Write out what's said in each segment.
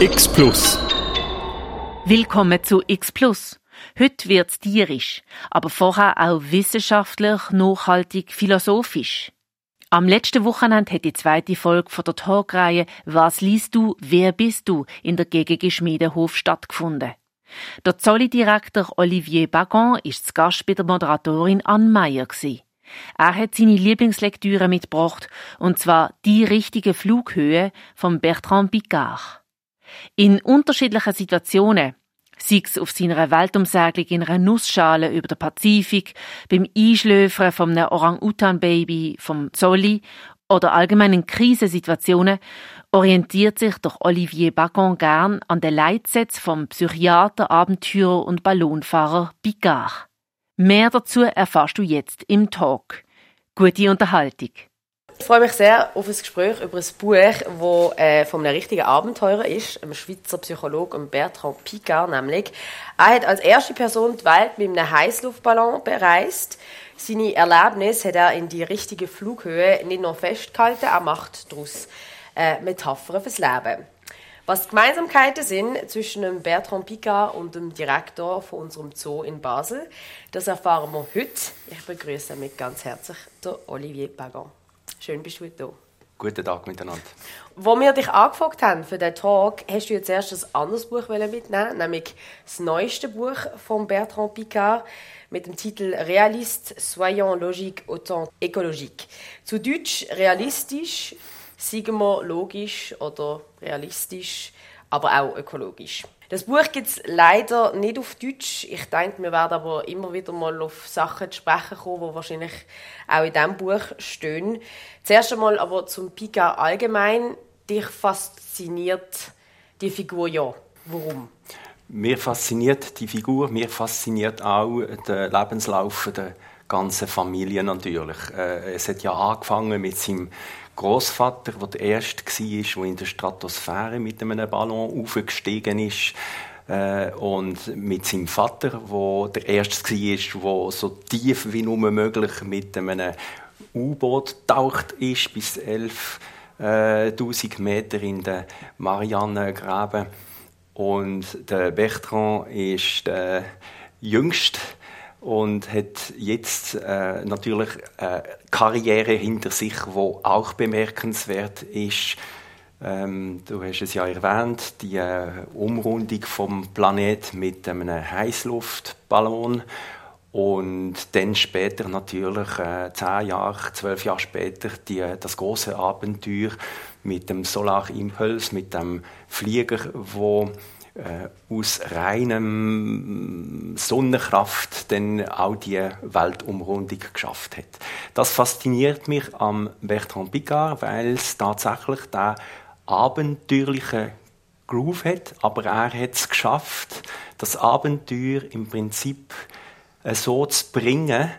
X Plus. Willkommen zu X Plus. Heute wird's tierisch, aber vorher auch wissenschaftlich, nachhaltig, philosophisch. Am letzten Wochenende hat die zweite Folge von der Talkreihe Was liest du, wer bist du in der Gegengeschmiedehof stattgefunden. Der Zolli-Direktor Olivier Bagon ist zu Gast bei der Moderatorin Anne Meyer. Er hat seine Lieblingslektüre mitgebracht, und zwar Die richtige Flughöhe von Bertrand Picard. In unterschiedlichen Situationen, sei es auf seiner Weltumsegelung in einer Nussschale über den Pazifik, beim Einschläfern von einem Orang-Utan-Baby vom Zolli oder allgemein in Krisensituationen, orientiert sich doch Olivier Bagon gern an den Leitsätzen vom Psychiater, Abenteurer und Ballonfahrer Picard. Mehr dazu erfährst du jetzt im Talk. Gute Unterhaltung. Ich freue mich sehr auf ein Gespräch über ein Buch, das äh, von einem richtigen Abenteurer ist, einem Schweizer Psychologen Bertrand Picard nämlich. Er hat als erste Person die Welt mit einem Heißluftballon bereist. Seine Erlebnisse hat er in die richtige Flughöhe nicht nur festgehalten, er macht daraus äh, Metaphern fürs Leben. Was die Gemeinsamkeiten sind zwischen dem Bertrand Picard und dem Direktor von unserem Zoo in Basel, das erfahren wir heute. Ich begrüße mit ganz herzlich den Olivier Pagan. Schön, bist du da. Guten Tag miteinander. Wo wir dich angefragt haben für den Talk, hast du jetzt erst ein anderes Buch mitnehmen, nämlich das neueste Buch von Bertrand Picard mit dem Titel Realiste, soyons logique, autant écologique. Zu Deutsch realistisch, sagen wir logisch oder realistisch, aber auch ökologisch. Das Buch gibt es leider nicht auf Deutsch. Ich denke, wir werden aber immer wieder mal auf Sachen zu sprechen kommen, die wahrscheinlich auch in diesem Buch stehen. Zuerst einmal aber zum Pika allgemein. Dich fasziniert die Figur ja. Warum? Mir fasziniert die Figur, mir fasziniert auch der Lebenslauf der ganzen Familie natürlich. Äh, es hat ja angefangen mit seinem Großvater, der der erste war, der in der Stratosphäre mit einem Ballon aufgestiegen ist. Äh, und mit seinem Vater, der der erste war, der so tief wie nur möglich mit einem U-Boot taucht ist, bis 11.000 äh, Meter in den Marianengraben. Und der Bertrand ist der jüngste und hat jetzt äh, natürlich eine Karriere hinter sich, wo auch bemerkenswert ist. Ähm, du hast es ja erwähnt, die äh, Umrundung vom Planet mit einem Heißluftballon und dann später natürlich äh, zehn Jahre, zwölf Jahre später die, das große Abenteuer mit dem Solar Impulse, mit dem Flieger, wo äh, aus reinem Sonnenkraft dann auch die Weltumrundung geschafft hat. Das fasziniert mich am Bertrand Picard, weil es tatsächlich da abenteuerliche Groove hat, aber er hat es geschafft, das Abenteuer im Prinzip äh, so zu bringen,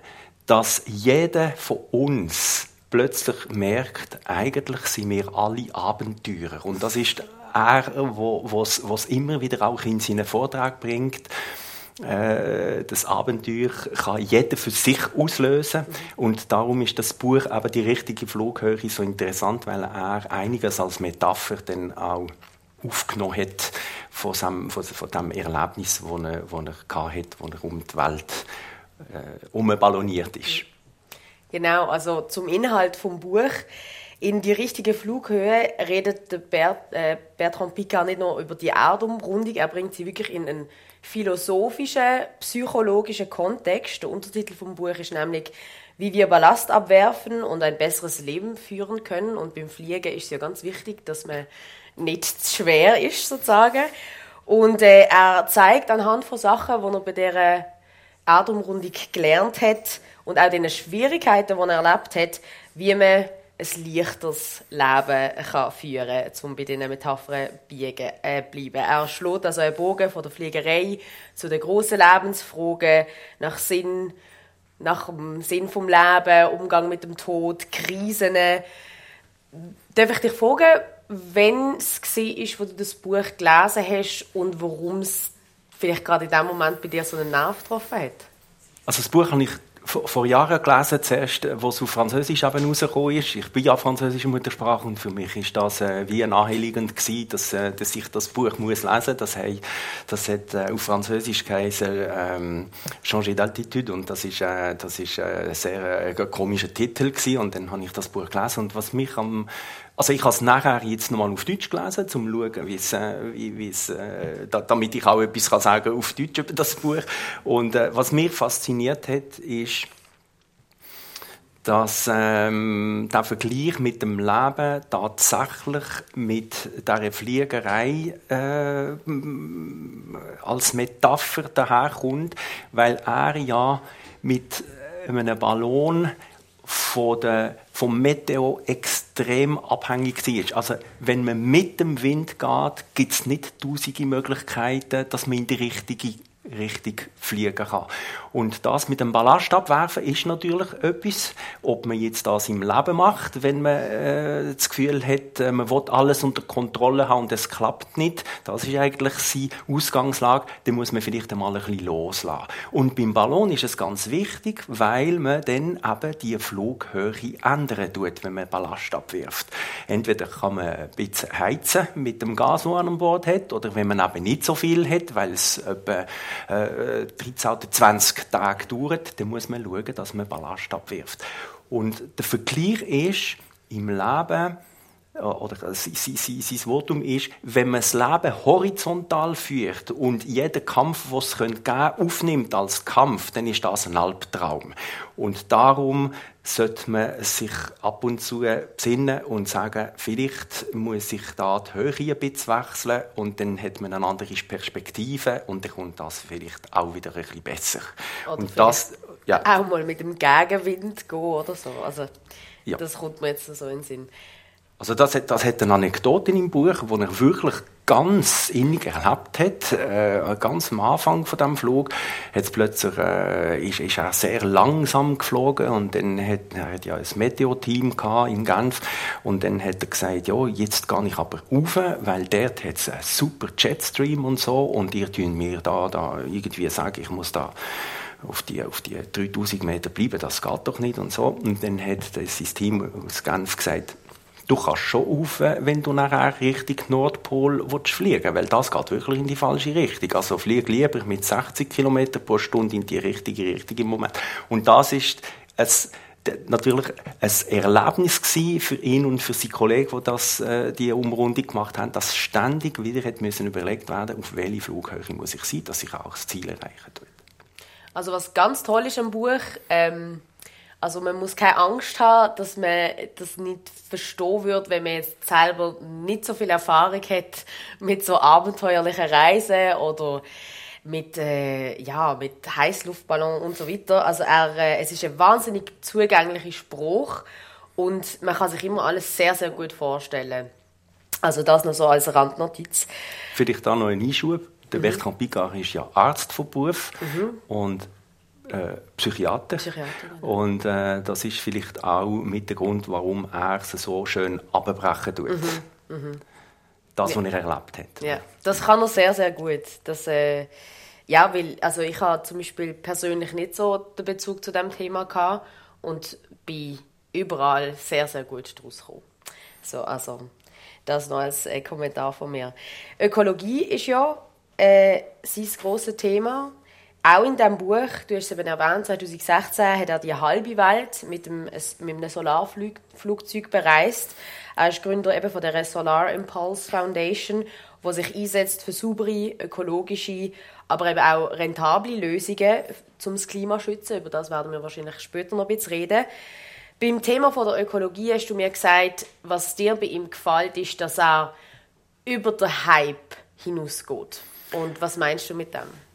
dass jeder von uns plötzlich merkt, eigentlich sind wir alle Abenteurer. Und das ist er, wo es immer wieder auch in seinen Vortrag bringt. Äh, das Abenteuer kann jeder für sich auslösen und darum ist das Buch aber die richtige Flughöhe so interessant, weil er einiges als Metapher dann auch aufgenommen hat von dem, von dem Erlebnis, das er, das er hatte, wo er um die Welt äh, umballoniert ist. Genau, also zum Inhalt vom Buch. In die richtige Flughöhe redet Bert, äh, Bertrand Picard nicht nur über die Erdumrundung, er bringt sie wirklich in einen philosophischen, psychologischen Kontext. Der Untertitel vom Buch ist nämlich wie wir Ballast abwerfen und ein besseres Leben führen können. Und beim Fliegen ist es ja ganz wichtig, dass man nicht zu schwer ist, sozusagen. Und äh, er zeigt anhand von Sachen, die er bei dieser Erdumrundung gelernt hat und auch den Schwierigkeiten, die er erlebt hat, wie man ein leichteres Leben kann führen kann, um bei diesen Metaphern biegen, äh, bleiben. Er schlägt also einen Bogen von der Fliegerei zu den grossen Lebensfragen nach Sinn, nach dem Sinn vom Leben, Umgang mit dem Tod, Krisen. Darf ich dich fragen, wenn es war, wo du das Buch gelesen hast und warum es vielleicht gerade in dem Moment bei dir so einen Nerv getroffen hat? Also das Buch habe ich vor Jahren gelesen, zuerst, wo es auf Französisch eben rausgekommen ist. Ich bin ja französische Muttersprache und für mich ist das äh, wie naheliegend gewesen, dass, äh, dass ich das Buch muss lesen. Das, hey, das hat äh, auf Französisch geheißen ähm, «Changer d'altitude» und das ist, äh, das ist äh, ein sehr äh, komischer Titel gewesen. und dann habe ich das Buch gelesen und was mich am also ich habe es nachher jetzt nochmal auf Deutsch gelesen, um zu schauen, wie's, äh, wie, wie's, äh, da, damit ich auch etwas kann sagen auf Deutsch über das Buch. Und äh, was mich fasziniert hat, ist, dass ähm, der Vergleich mit dem Leben tatsächlich mit der Fliegerei äh, als Metapher daherkommt, weil er ja mit einem Ballon von der, vom Meteo extrem abhängig war. Also wenn man mit dem Wind geht, gibt es nicht tausende Möglichkeiten, dass man in die richtige richtig fliegen kann. Und das mit dem Ballast abwerfen ist natürlich etwas, ob man jetzt das im Leben macht, wenn man äh, das Gefühl hat, äh, man will alles unter Kontrolle haben und es klappt nicht. Das ist eigentlich seine Ausgangslage. Dann muss man vielleicht einmal ein bisschen loslassen. Und beim Ballon ist es ganz wichtig, weil man dann eben die Flughöhe ändern tut, wenn man Ballast abwirft. Entweder kann man ein bisschen heizen mit dem Gas, das man an Bord hat, oder wenn man eben nicht so viel hat, weil es etwa äh, 13 oder 20 Tage dauert, dann muss man schauen, dass man Ballast abwirft. Und der Vergleich ist, im Leben äh, oder sein, sein, sein Votum ist, wenn man das Leben horizontal führt und jeden Kampf, was es geben könnte, aufnimmt als Kampf, dann ist das ein Albtraum. Und darum sollte man sich ab und zu besinnen und sagen, vielleicht muss ich da die Höhe ein bisschen wechseln und dann hat man eine andere Perspektive und dann kommt das vielleicht auch wieder ein bisschen besser. Oder und das, ja. auch mal mit dem Gegenwind gehen oder so. Also, ja. Das kommt mir jetzt so in den Sinn. Also das, hat, das hat eine Anekdote in im Buch, wo er wirklich ganz innig erlebt hat, äh, ganz am Anfang von dem Flug, hat plötzlich äh, ist, ist er sehr langsam geflogen und dann hat er hat ja ein Meteo-Team in Genf und dann hat er gesagt, ja jetzt gehe ich aber rauf, weil dort hat es einen super Jetstream und so und ihr tun mir da, da irgendwie sagen, ich muss da auf die, auf die 3000 Meter bleiben, das geht doch nicht und so. Und dann hat das Team aus Genf gesagt, du kannst schon auf, wenn du nachher Richtung Nordpol willst fliegen weil das geht wirklich in die falsche Richtung. Also flieg lieber mit 60 km pro Stunde in die richtige Richtung im Moment. Und das ist es natürlich ein Erlebnis für ihn und für seine Kollegen, die das, äh, die Umrundung gemacht haben, dass ständig wieder hat müssen überlegt werden, auf welche Flughöhe muss ich sein, dass ich auch das Ziel erreichen will. Also was ganz toll ist am Buch, ähm also man muss keine Angst haben, dass man das nicht verstehen wird, wenn man jetzt selber nicht so viel Erfahrung hat mit so abenteuerlichen Reisen oder mit, äh, ja, mit Heißluftballon und so weiter. Also er, äh, es ist ein wahnsinnig zugänglicher Spruch und man kann sich immer alles sehr, sehr gut vorstellen. Also das noch so als Randnotiz. Vielleicht da noch ein Einschub. Der mhm. Bertrand Picard ist ja Arzt von Beruf mhm. und äh, Psychiater. Psychiater genau. Und äh, das ist vielleicht auch mit der Grund, warum er es so schön abbrechen tut. Mhm. Mhm. Das, ja. was er erlebt hat. Ja, das kann er sehr, sehr gut. Das, äh, ja, weil also ich habe zum Beispiel persönlich nicht so den Bezug zu dem Thema gehabt und bin überall sehr, sehr gut daraus gekommen. So, also das noch als äh, Kommentar von mir. Ökologie ist ja äh, sein grosses Thema auch in diesem Buch, du hast es eben erwähnt, 2016 hat er die halbe Welt mit einem, mit einem Solarflugzeug bereist. Er ist Gründer eben von der Solar Impulse Foundation, die sich einsetzt für saubere, ökologische, aber eben auch rentable Lösungen, um das Klima zu schützen. Über das werden wir wahrscheinlich später noch ein bisschen reden. Beim Thema von der Ökologie hast du mir gesagt, was dir bei ihm gefällt, ist, dass er über den Hype hinausgeht. Und was meinst du mit dem?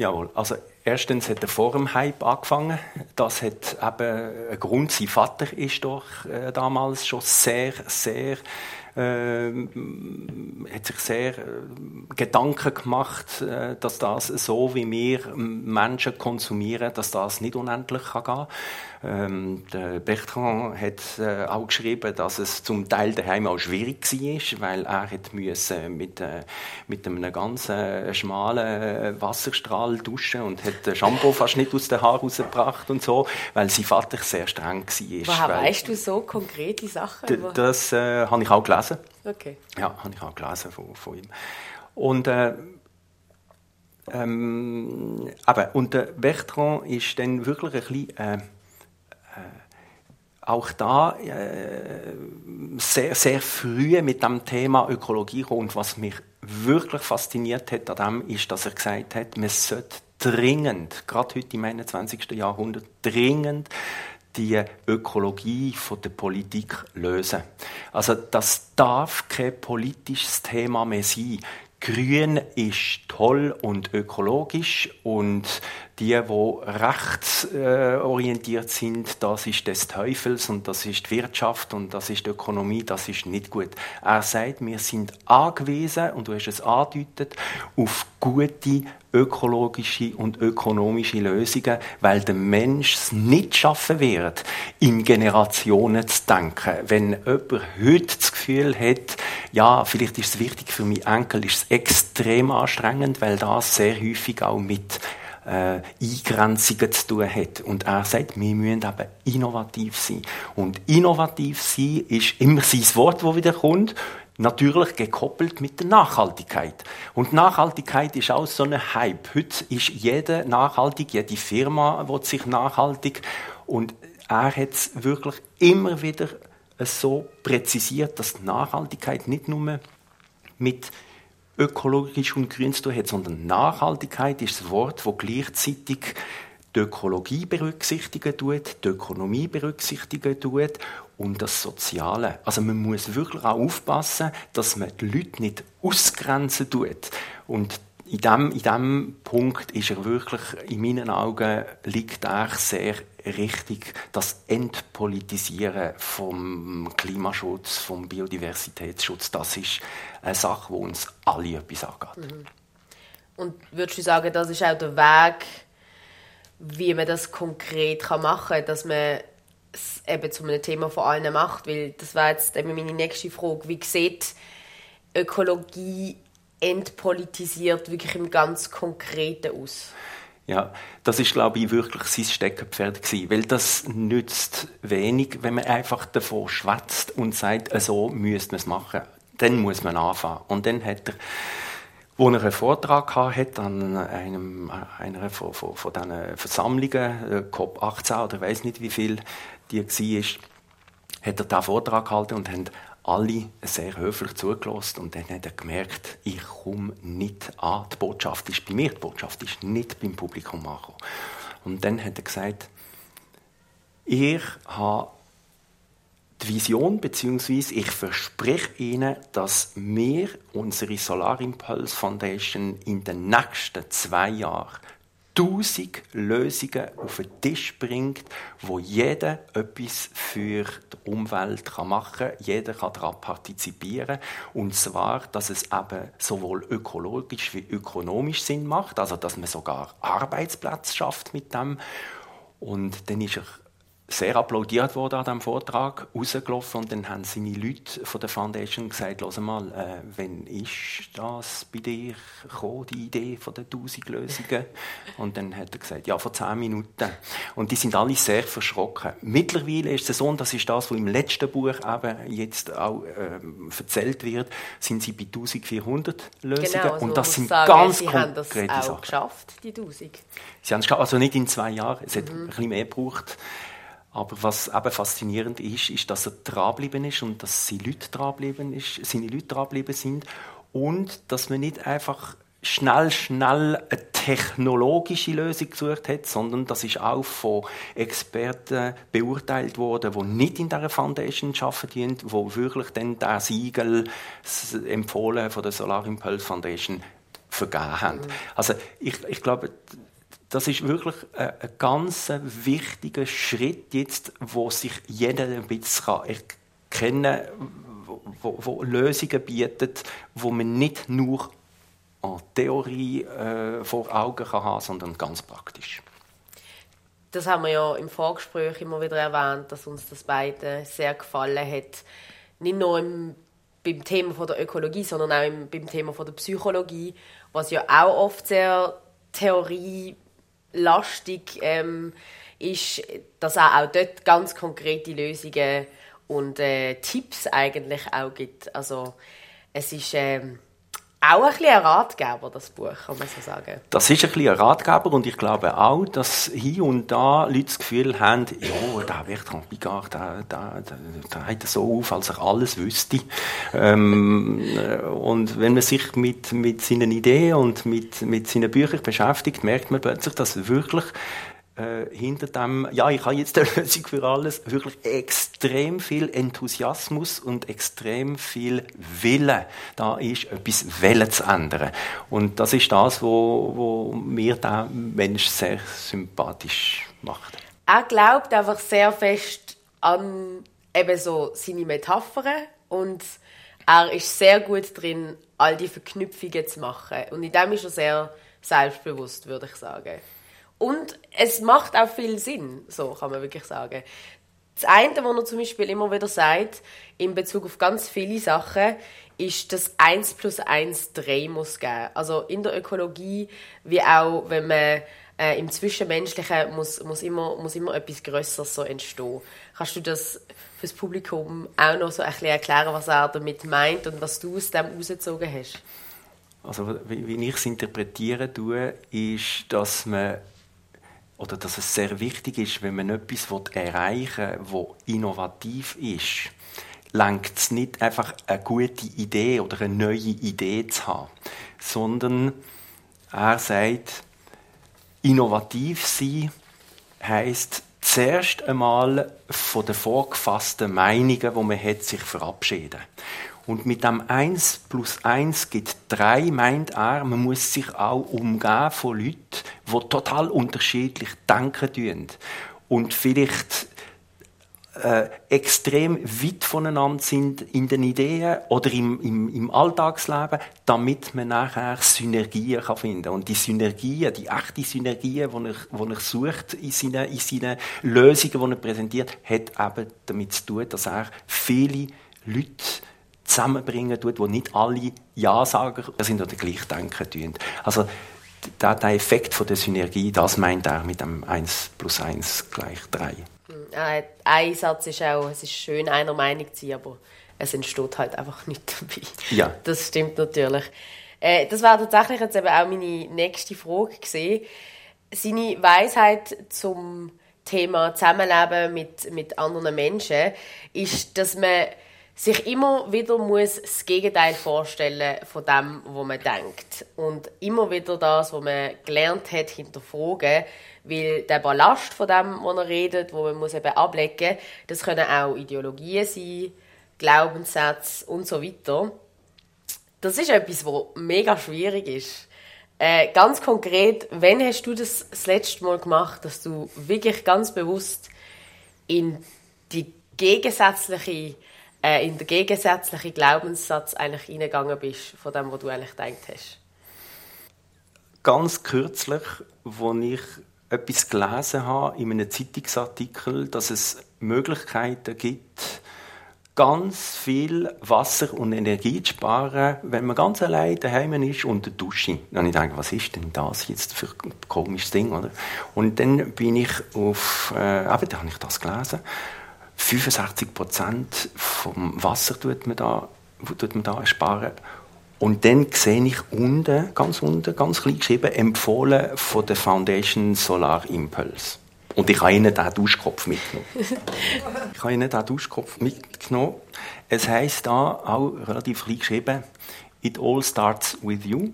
Jawohl, also erstens hat er vor dem Hype angefangen. Das hat eben einen Grund. Sein Vater ist doch äh, damals schon sehr, sehr äh, hat sich sehr äh, Gedanken gemacht, äh, dass das so, wie wir Menschen konsumieren, dass das nicht unendlich kann gehen ähm, der Bertrand hat äh, auch geschrieben, dass es zum Teil daheim auch schwierig war, weil er hat müssen mit, äh, mit einem ganz äh, schmalen Wasserstrahl duschen und hat den Shampoo fast nicht aus den Haaren rausgebracht und so, weil sein Vater sehr streng war. Woher weißt du so konkrete Sachen? Das äh, habe ich auch gelesen. Okay. Ja, habe ich auch gelesen von, von ihm. Und äh, ähm, aber, und der Bertrand ist dann wirklich ein bisschen äh, auch da äh, sehr, sehr früh mit dem Thema Ökologie kommt. Und was mich wirklich fasziniert hat an dem, ist, dass er gesagt hat, man sollte dringend, gerade heute im 21. Jahrhundert, dringend die Ökologie von der Politik lösen. Also das darf kein politisches Thema mehr sein. Grün ist toll und ökologisch und die, die rechtsorientiert sind, das ist des Teufels und das ist die Wirtschaft und das ist die Ökonomie, das ist nicht gut. Er sagt, wir sind angewiesen, und du hast es angedeutet, auf gute ökologische und ökonomische Lösungen, weil der Mensch es nicht schaffen wird, in Generationen zu denken. Wenn jemand heute das Gefühl hat, ja, vielleicht ist es wichtig für meinen Enkel, ist es extrem anstrengend, weil das sehr häufig auch mit äh, Eingrenzungen zu tun hat. Und er sagt, wir müssen eben innovativ sein. Und innovativ sein ist immer sein Wort, das wieder kommt natürlich gekoppelt mit der Nachhaltigkeit. Und Nachhaltigkeit ist auch so ein Hype. Heute ist jeder nachhaltig, jede Firma will sich nachhaltig. Und er hat es wirklich immer wieder so präzisiert, dass Nachhaltigkeit nicht nur mit ökologisch und grün zu tun hat, sondern Nachhaltigkeit ist das Wort, das gleichzeitig die Ökologie berücksichtigen tut, die Ökonomie berücksichtigen tut und das Soziale. Also man muss wirklich auch aufpassen, dass man die Leute nicht ausgrenzen tut. Und in diesem in dem Punkt ist er wirklich, in meinen Augen, liegt er sehr richtig, das Entpolitisieren vom Klimaschutz, vom Biodiversitätsschutz, das ist eine Sache, die uns alle etwas angeht. Mhm. Und würdest du sagen, das ist auch der Weg, wie man das konkret machen kann, dass man es eben zu einem Thema von allen macht? Weil das wäre jetzt eben meine nächste Frage. Wie sieht Ökologie entpolitisiert wirklich im ganz Konkreten aus? Ja, das ist, glaube ich, wirklich sein Steckenpferd gewesen, weil das nützt wenig, wenn man einfach davon schwätzt und sagt, so müsste man es machen. Dann muss man anfangen. Und dann hat er wo er einen Vortrag hatte an einem, einer von, von, von diesen Versammlungen, äh, COP18 oder ich weiß nicht wie viel die war, hat er diesen Vortrag gehalten und haben alle sehr höflich zugelassen und dann hat er gemerkt, ich komme nicht an. Die Botschaft ist bei mir, die Botschaft ist nicht beim Publikum angekommen. Und dann hat er gesagt, ich habe die Vision, beziehungsweise ich verspreche Ihnen, dass wir unsere Solar Impulse Foundation in den nächsten zwei Jahren tausend Lösungen auf den Tisch bringt, wo jeder etwas für die Umwelt machen kann. Jeder kann daran partizipieren. Und zwar, dass es eben sowohl ökologisch wie ökonomisch Sinn macht, also dass man sogar Arbeitsplätze schafft mit dem. Und dann ist er sehr applaudiert wurde an diesem Vortrag, rausgelaufen und dann haben seine Leute von der Foundation gesagt, hör mal, äh, wenn ist das bei dir gekommen, die Idee von den 1000 Lösungen? Und dann hat er gesagt, ja, vor zehn Minuten. Und die sind alle sehr verschrocken. Mittlerweile ist es so, und das ist das, was im letzten Buch eben jetzt auch äh, erzählt wird, sind sie bei 1400 Lösungen. Genau, also und das sind sagen, ganz sie konkrete haben das auch Sachen. geschafft, die 1000. Sie haben es geschafft, also nicht in zwei Jahren, es hat Mhm. ein bisschen mehr gebraucht. Aber was eben faszinierend ist, ist, dass er dranbleiben ist und dass seine Leute dranbleiben ist, seine Leute dranbleiben sind und dass man nicht einfach schnell, schnell eine technologische Lösung gesucht hat, sondern das ist auch von Experten beurteilt worden, die nicht in dieser Foundation arbeiten, die wirklich dann der Siegel empfohlen von der Solar Impulse Foundation vergeben haben. Also ich, ich glaube, das ist wirklich ein, ein ganz wichtiger Schritt jetzt, wo sich jeder ein bisschen kann erkennen wo, wo Lösungen bietet, wo man nicht nur an Theorie äh, vor Augen kann haben, sondern ganz praktisch. Das haben wir ja im Vorgespräch immer wieder erwähnt, dass uns das beide sehr gefallen hat. Nicht nur im, beim Thema von der Ökologie, sondern auch im, beim Thema von der Psychologie, was ja auch oft sehr theorielastig ähm, ist, dass er auch dort ganz konkrete Lösungen und äh, Tipps eigentlich auch gibt. Also es ist ähm, auch ein bisschen ein Ratgeber, das Buch, kann man so sagen. Das ist ein bisschen ein Ratgeber und ich glaube auch, dass hier und da Leute das Gefühl haben, ja, der Bertrand Picard, der, der, der, hat so auf, als er alles wüsste. Ähm, und wenn man sich mit, mit seinen Ideen und mit, mit seinen Büchern beschäftigt, merkt man plötzlich, dass wirklich äh, hinter dem, ja, ich habe jetzt eine Lösung für alles, wirklich extrem viel Enthusiasmus und extrem viel Wille da ist, etwas Wille zu ändern. Und das ist das, wo, wo mir der Mensch sehr sympathisch macht. Er glaubt einfach sehr fest an eben so seine Metaphern und er ist sehr gut drin, all die Verknüpfungen zu machen. Und in dem ist er sehr selbstbewusst, würde ich sagen. Und es macht auch viel Sinn, so kann man wirklich sagen. Das eine, was er zum Beispiel immer wieder sagt, in Bezug auf ganz viele Sachen, ist, dass 1 plus 1 3 muss geben. Also in der Ökologie, wie auch wenn man äh, im Zwischenmenschlichen muss, muss, immer, muss immer etwas Größeres so entstehen. Kannst du das fürs Publikum auch noch so ein bisschen erklären, was er damit meint und was du aus dem herausgezogen hast? Also wie ich es interpretieren tue, ist, dass man oder dass es sehr wichtig ist, wenn man etwas erreichen will, das innovativ ist, langt es nicht einfach eine gute Idee oder eine neue Idee zu haben, sondern er sagt, innovativ sein heisst zuerst einmal von den vorgefassten Meinungen, die man hat, sich verabschieden. Und mit dem 1 plus 1 gibt 3, meint er, man muss sich auch umgehen von Leuten, die total unterschiedlich denken tun. Und vielleicht äh, extrem weit voneinander sind in den Ideen oder im, im, im Alltagsleben, damit man nachher Synergien kann finden kann. Und die Synergien, die echte Synergien, die er, er sucht in seinen, in seinen Lösungen, die er präsentiert, hat eben damit zu tun, dass er viele Leute zusammenbringen tut, wo nicht alle Ja-Sager sind oder gleich denken tun. Also der, der Effekt von der Synergie, das meint er mit dem 1 plus 1 gleich 3. Äh, ein Satz ist auch, es ist schön, einer Meinung zu sein, aber es entsteht halt einfach nicht dabei. Ja. Das stimmt natürlich. Äh, das war tatsächlich jetzt eben auch meine nächste Frage gesehen. Seine Weisheit zum Thema Zusammenleben mit, mit anderen Menschen ist, dass man sich immer wieder muss das Gegenteil vorstellen von dem, was man denkt. Und immer wieder das, was man gelernt hat, hinterfragen. Weil der Ballast von dem, was er redet, wo man muss eben ablegen das können auch Ideologien sein, Glaubenssätze und so weiter. Das ist etwas, was mega schwierig ist. Äh, ganz konkret, wann hast du das das letzte Mal gemacht, dass du wirklich ganz bewusst in die gegensätzliche äh, in den gegensätzlichen Glaubenssatz eigentlich reingegangen bist, von dem, was du eigentlich gedacht hast? Ganz kürzlich, als ich etwas gelesen habe in einem Zeitungsartikel, dass es Möglichkeiten gibt, ganz viel Wasser und Energie zu sparen, wenn man ganz allein daheim ist und eine Dusche. Dann ich denke, was ist denn das jetzt für ein komisches Ding, oder? Und dann bin ich auf, äh, eben, da habe ich das gelesen 65 Prozent vom Wasser tut man da, tut man da sparen. Und dann sehe ich unten, ganz unten, ganz klein geschrieben, empfohlen von der Foundation Solar Impulse. Und ich habe Ihnen diesen Duschkopf mitgenommen. ich habe Ihnen diesen Duschkopf mitgenommen. Es heisst da auch relativ klein geschrieben, It all starts with you.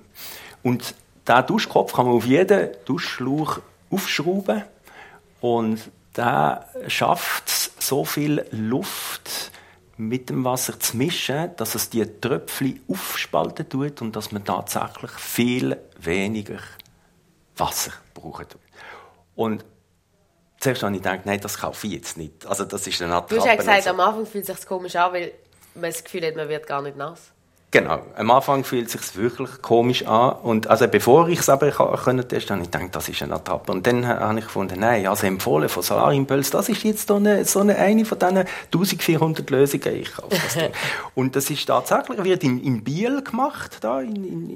Und diesen Duschkopf kann man auf jeden Duschschlauch aufschrauben. Und der schafft es, so viel Luft mit dem Wasser zu mischen, dass es die Tröpfchen aufspalten tut und dass man tatsächlich viel weniger Wasser brauchen tut. Und zuerst habe ich gedacht, nein, das kaufe ich jetzt nicht. Also das ist eine Du hast ja gesagt, so. am Anfang fühlt es sich komisch an, weil man das Gefühl hat, man wird gar nicht nass. Genau. Am Anfang fühlt es sich wirklich komisch an. Und also bevor ich es aber können testen, habe ich gedacht, das ist eine Attrappe. Und dann habe ich gefunden, nein, also empfohlen von Solarimpulse, das ist jetzt so eine, so eine, eine von diesen 1400 Lösungen. Ich kaufe das Und das ist tatsächlich, wird in, in Biel gemacht, da in, in,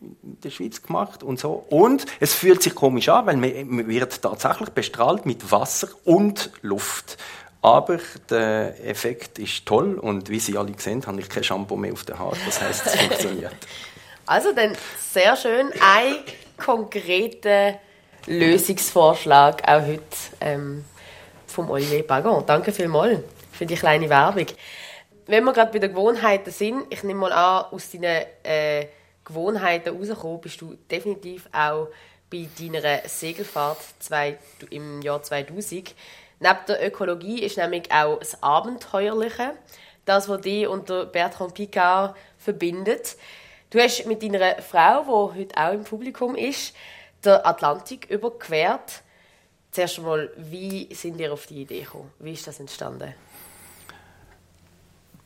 in der Schweiz gemacht und so. Und es fühlt sich komisch an, weil man, wird tatsächlich bestrahlt mit Wasser und Luft. Aber der Effekt ist toll und wie Sie alle haben, habe ich kein Shampoo mehr auf der Haut. Das heißt, es funktioniert. Also dann sehr schön. Ein konkreter Lösungsvorschlag auch heute ähm, vom Olivier Bagon. Danke vielmals für die kleine Werbung. Wenn wir gerade bei den Gewohnheiten sind, ich nehme mal an, aus deinen äh, Gewohnheiten rausgekommen bist du definitiv auch bei deiner Segelfahrt zwei, im Jahr 2000. Neben der Ökologie ist nämlich auch das Abenteuerliche, das, was dich und Bertrand Picard verbindet. Du hast mit deiner Frau, die heute auch im Publikum ist, den Atlantik überquert. Zuerst einmal, wie sind ihr auf die Idee gekommen? Wie ist das entstanden?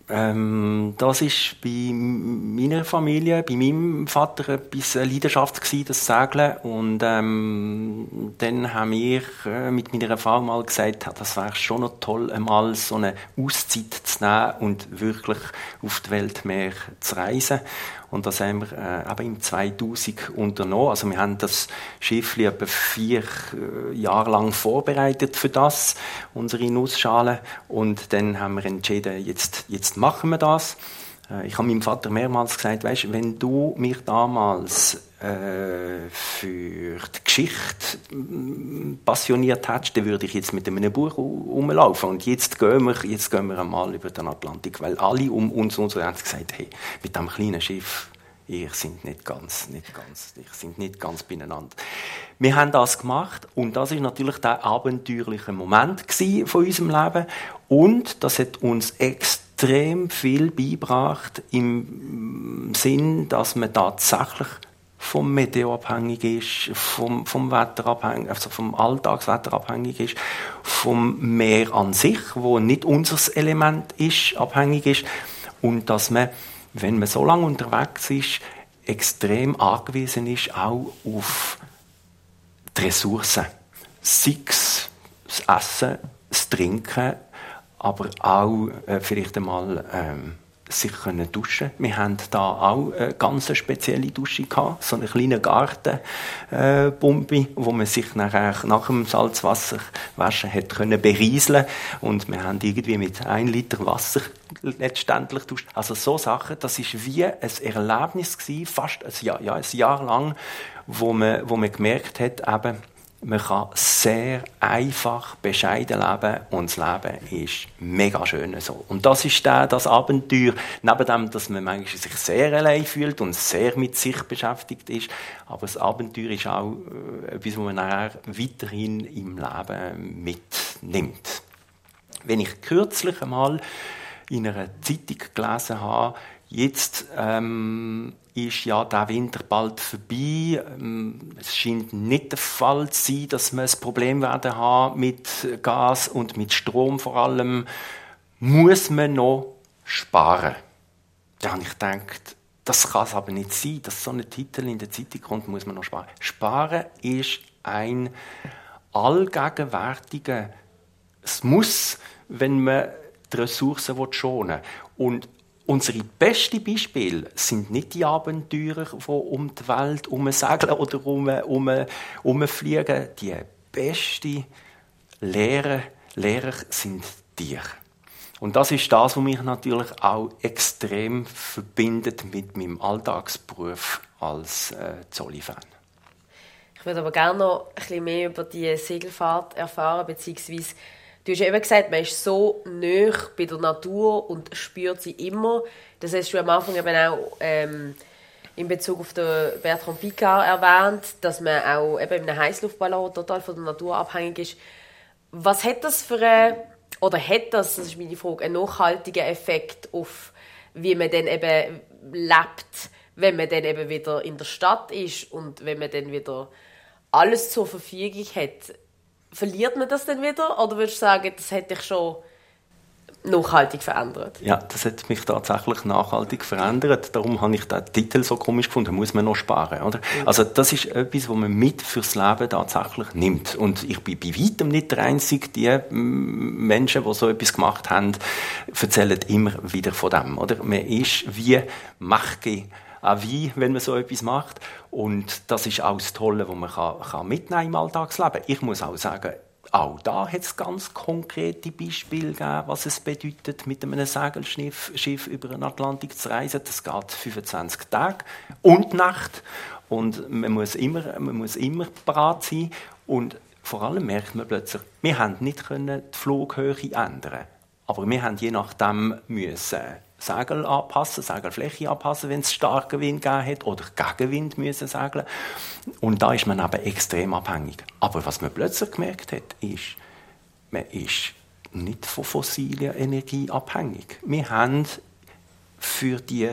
Ähm, das ist bei meiner Familie, bei meinem Vater etwas Leidenschaft gewesen, das Segeln. Und ähm, dann haben wir äh, mit meiner Frau mal gesagt, das wäre schon noch toll, einmal so eine Auszeit zu nehmen und wirklich auf die Welt mehr zu reisen. Und das haben wir äh, eben im 2000 unternommen. Also wir haben das Schiff etwa vier äh, Jahre lang vorbereitet für das, unsere Nussschale. Und dann haben wir entschieden, jetzt, jetzt machen wir das. Äh, ich habe meinem Vater mehrmals gesagt, weißt, wenn du mich damals äh, für die Geschichte mm, passioniert hättest, dann würde ich jetzt mit einem Buch rumlaufen. Und jetzt gehen wir, jetzt gehen wir einmal über den Atlantik, weil alle um uns und so haben gesagt, hey, mit diesem kleinen Schiff, ihr sind nicht ganz, nicht ganz, ich sind nicht ganz beieinander. Wir haben das gemacht und das ist natürlich der abenteuerliche Moment von unserem Leben und das hat uns extrem viel beigebracht im Sinn, dass man tatsächlich vom Meteo abhängig ist, vom, vom Wetter abhängig, also vom Alltagswetter abhängig ist, vom Meer an sich, wo nicht unser Element ist, abhängig ist und dass man, wenn man so lange unterwegs ist, extrem angewiesen ist auch auf die Ressourcen. Sei es das Essen, das Trinken, aber auch äh, vielleicht einmal ähm, sich können duschen. Wir haben da auch eine ganz spezielle Dusche gehabt, so eine kleine Gartenpumpe, äh, wo man sich nachher nach dem Salzwasser waschen hat können berieseln und wir haben irgendwie mit ein Liter Wasser letztendlich duscht. Also so Sachen, das ist wie ein Erlebnis gewesen, fast ein Jahr, ja, ein Jahr lang, wo man, wo man gemerkt hat, eben man kann sehr einfach, bescheiden leben und das Leben ist mega schön so. Und das ist der, das Abenteuer, neben dem, dass man manchmal sich sehr allein fühlt und sehr mit sich beschäftigt ist, aber das Abenteuer ist auch äh, etwas, was man nachher weiterhin im Leben mitnimmt. Wenn ich kürzlich einmal in einer Zeitung gelesen habe, jetzt ähm, ist ja der Winter bald vorbei. Ähm, es scheint nicht der Fall zu sein, dass wir ein Problem werden haben mit Gas und mit Strom vor allem. Muss man noch sparen? Da habe ich gedacht, das kann es aber nicht sein, dass so ein Titel in der Zeitung kommt, muss man noch sparen. Sparen ist ein allgegenwärtiger, es muss, wenn man die Ressourcen schonen will. Und Unsere besten Beispiele sind nicht die Abenteurer, die um die Welt segeln oder um, um. Die besten Lehrer, Lehrer sind Tiere. Und das ist das, was mich natürlich auch extrem verbindet mit meinem Alltagsberuf als äh, Zolli-Fan. Ich würde aber gerne noch ein bisschen mehr über die Segelfahrt erfahren, beziehungsweise Du hast eben gesagt, man ist so nah bei der Natur und spürt sie immer. Das hast du am Anfang eben auch ähm, in Bezug auf den Bertrand Picard erwähnt, dass man auch eben in einem Heißluftballon total von der Natur abhängig ist. Was hat das für eine, oder hat das, das ist meine Frage, einen nachhaltigen Effekt auf, wie man dann eben lebt, wenn man dann eben wieder in der Stadt ist und wenn man dann wieder alles zur Verfügung hat? Verliert man das dann wieder? Oder würdest du sagen, das hätte ich schon nachhaltig verändert. Ja, das hat mich tatsächlich nachhaltig verändert. Darum habe ich den Titel so komisch gefunden. Muss man noch sparen, oder? Also das ist etwas, was man mit fürs Leben tatsächlich nimmt. Und ich bin bei weitem nicht der Einzige. Die Menschen, die so etwas gemacht haben, erzählen immer wieder von dem, oder? Man ist wie Machge auch wie, wenn man so etwas macht. Und das ist auch das Tolle, was man kann, kann mitnehmen im Alltagsleben. Ich muss auch sagen, auch da hat es ganz konkrete Beispiele gegeben, was es bedeutet, mit einem Segelschiff Schiff über den Atlantik zu reisen. Das geht 25 Tage und Nacht. Und man muss immer, man muss immer bereit sein. Und vor allem merkt man plötzlich, wir haben nicht die Flughöhe ändern aber wir haben je nachdem müssen Segel anpassen, Segelfläche anpassen, wenn es starken Wind gegeben hat oder Gegenwind müssen segeln. Und da ist man eben extrem abhängig. Aber was man plötzlich gemerkt hat, ist, man ist nicht von fossiler Energie abhängig. Wir haben für die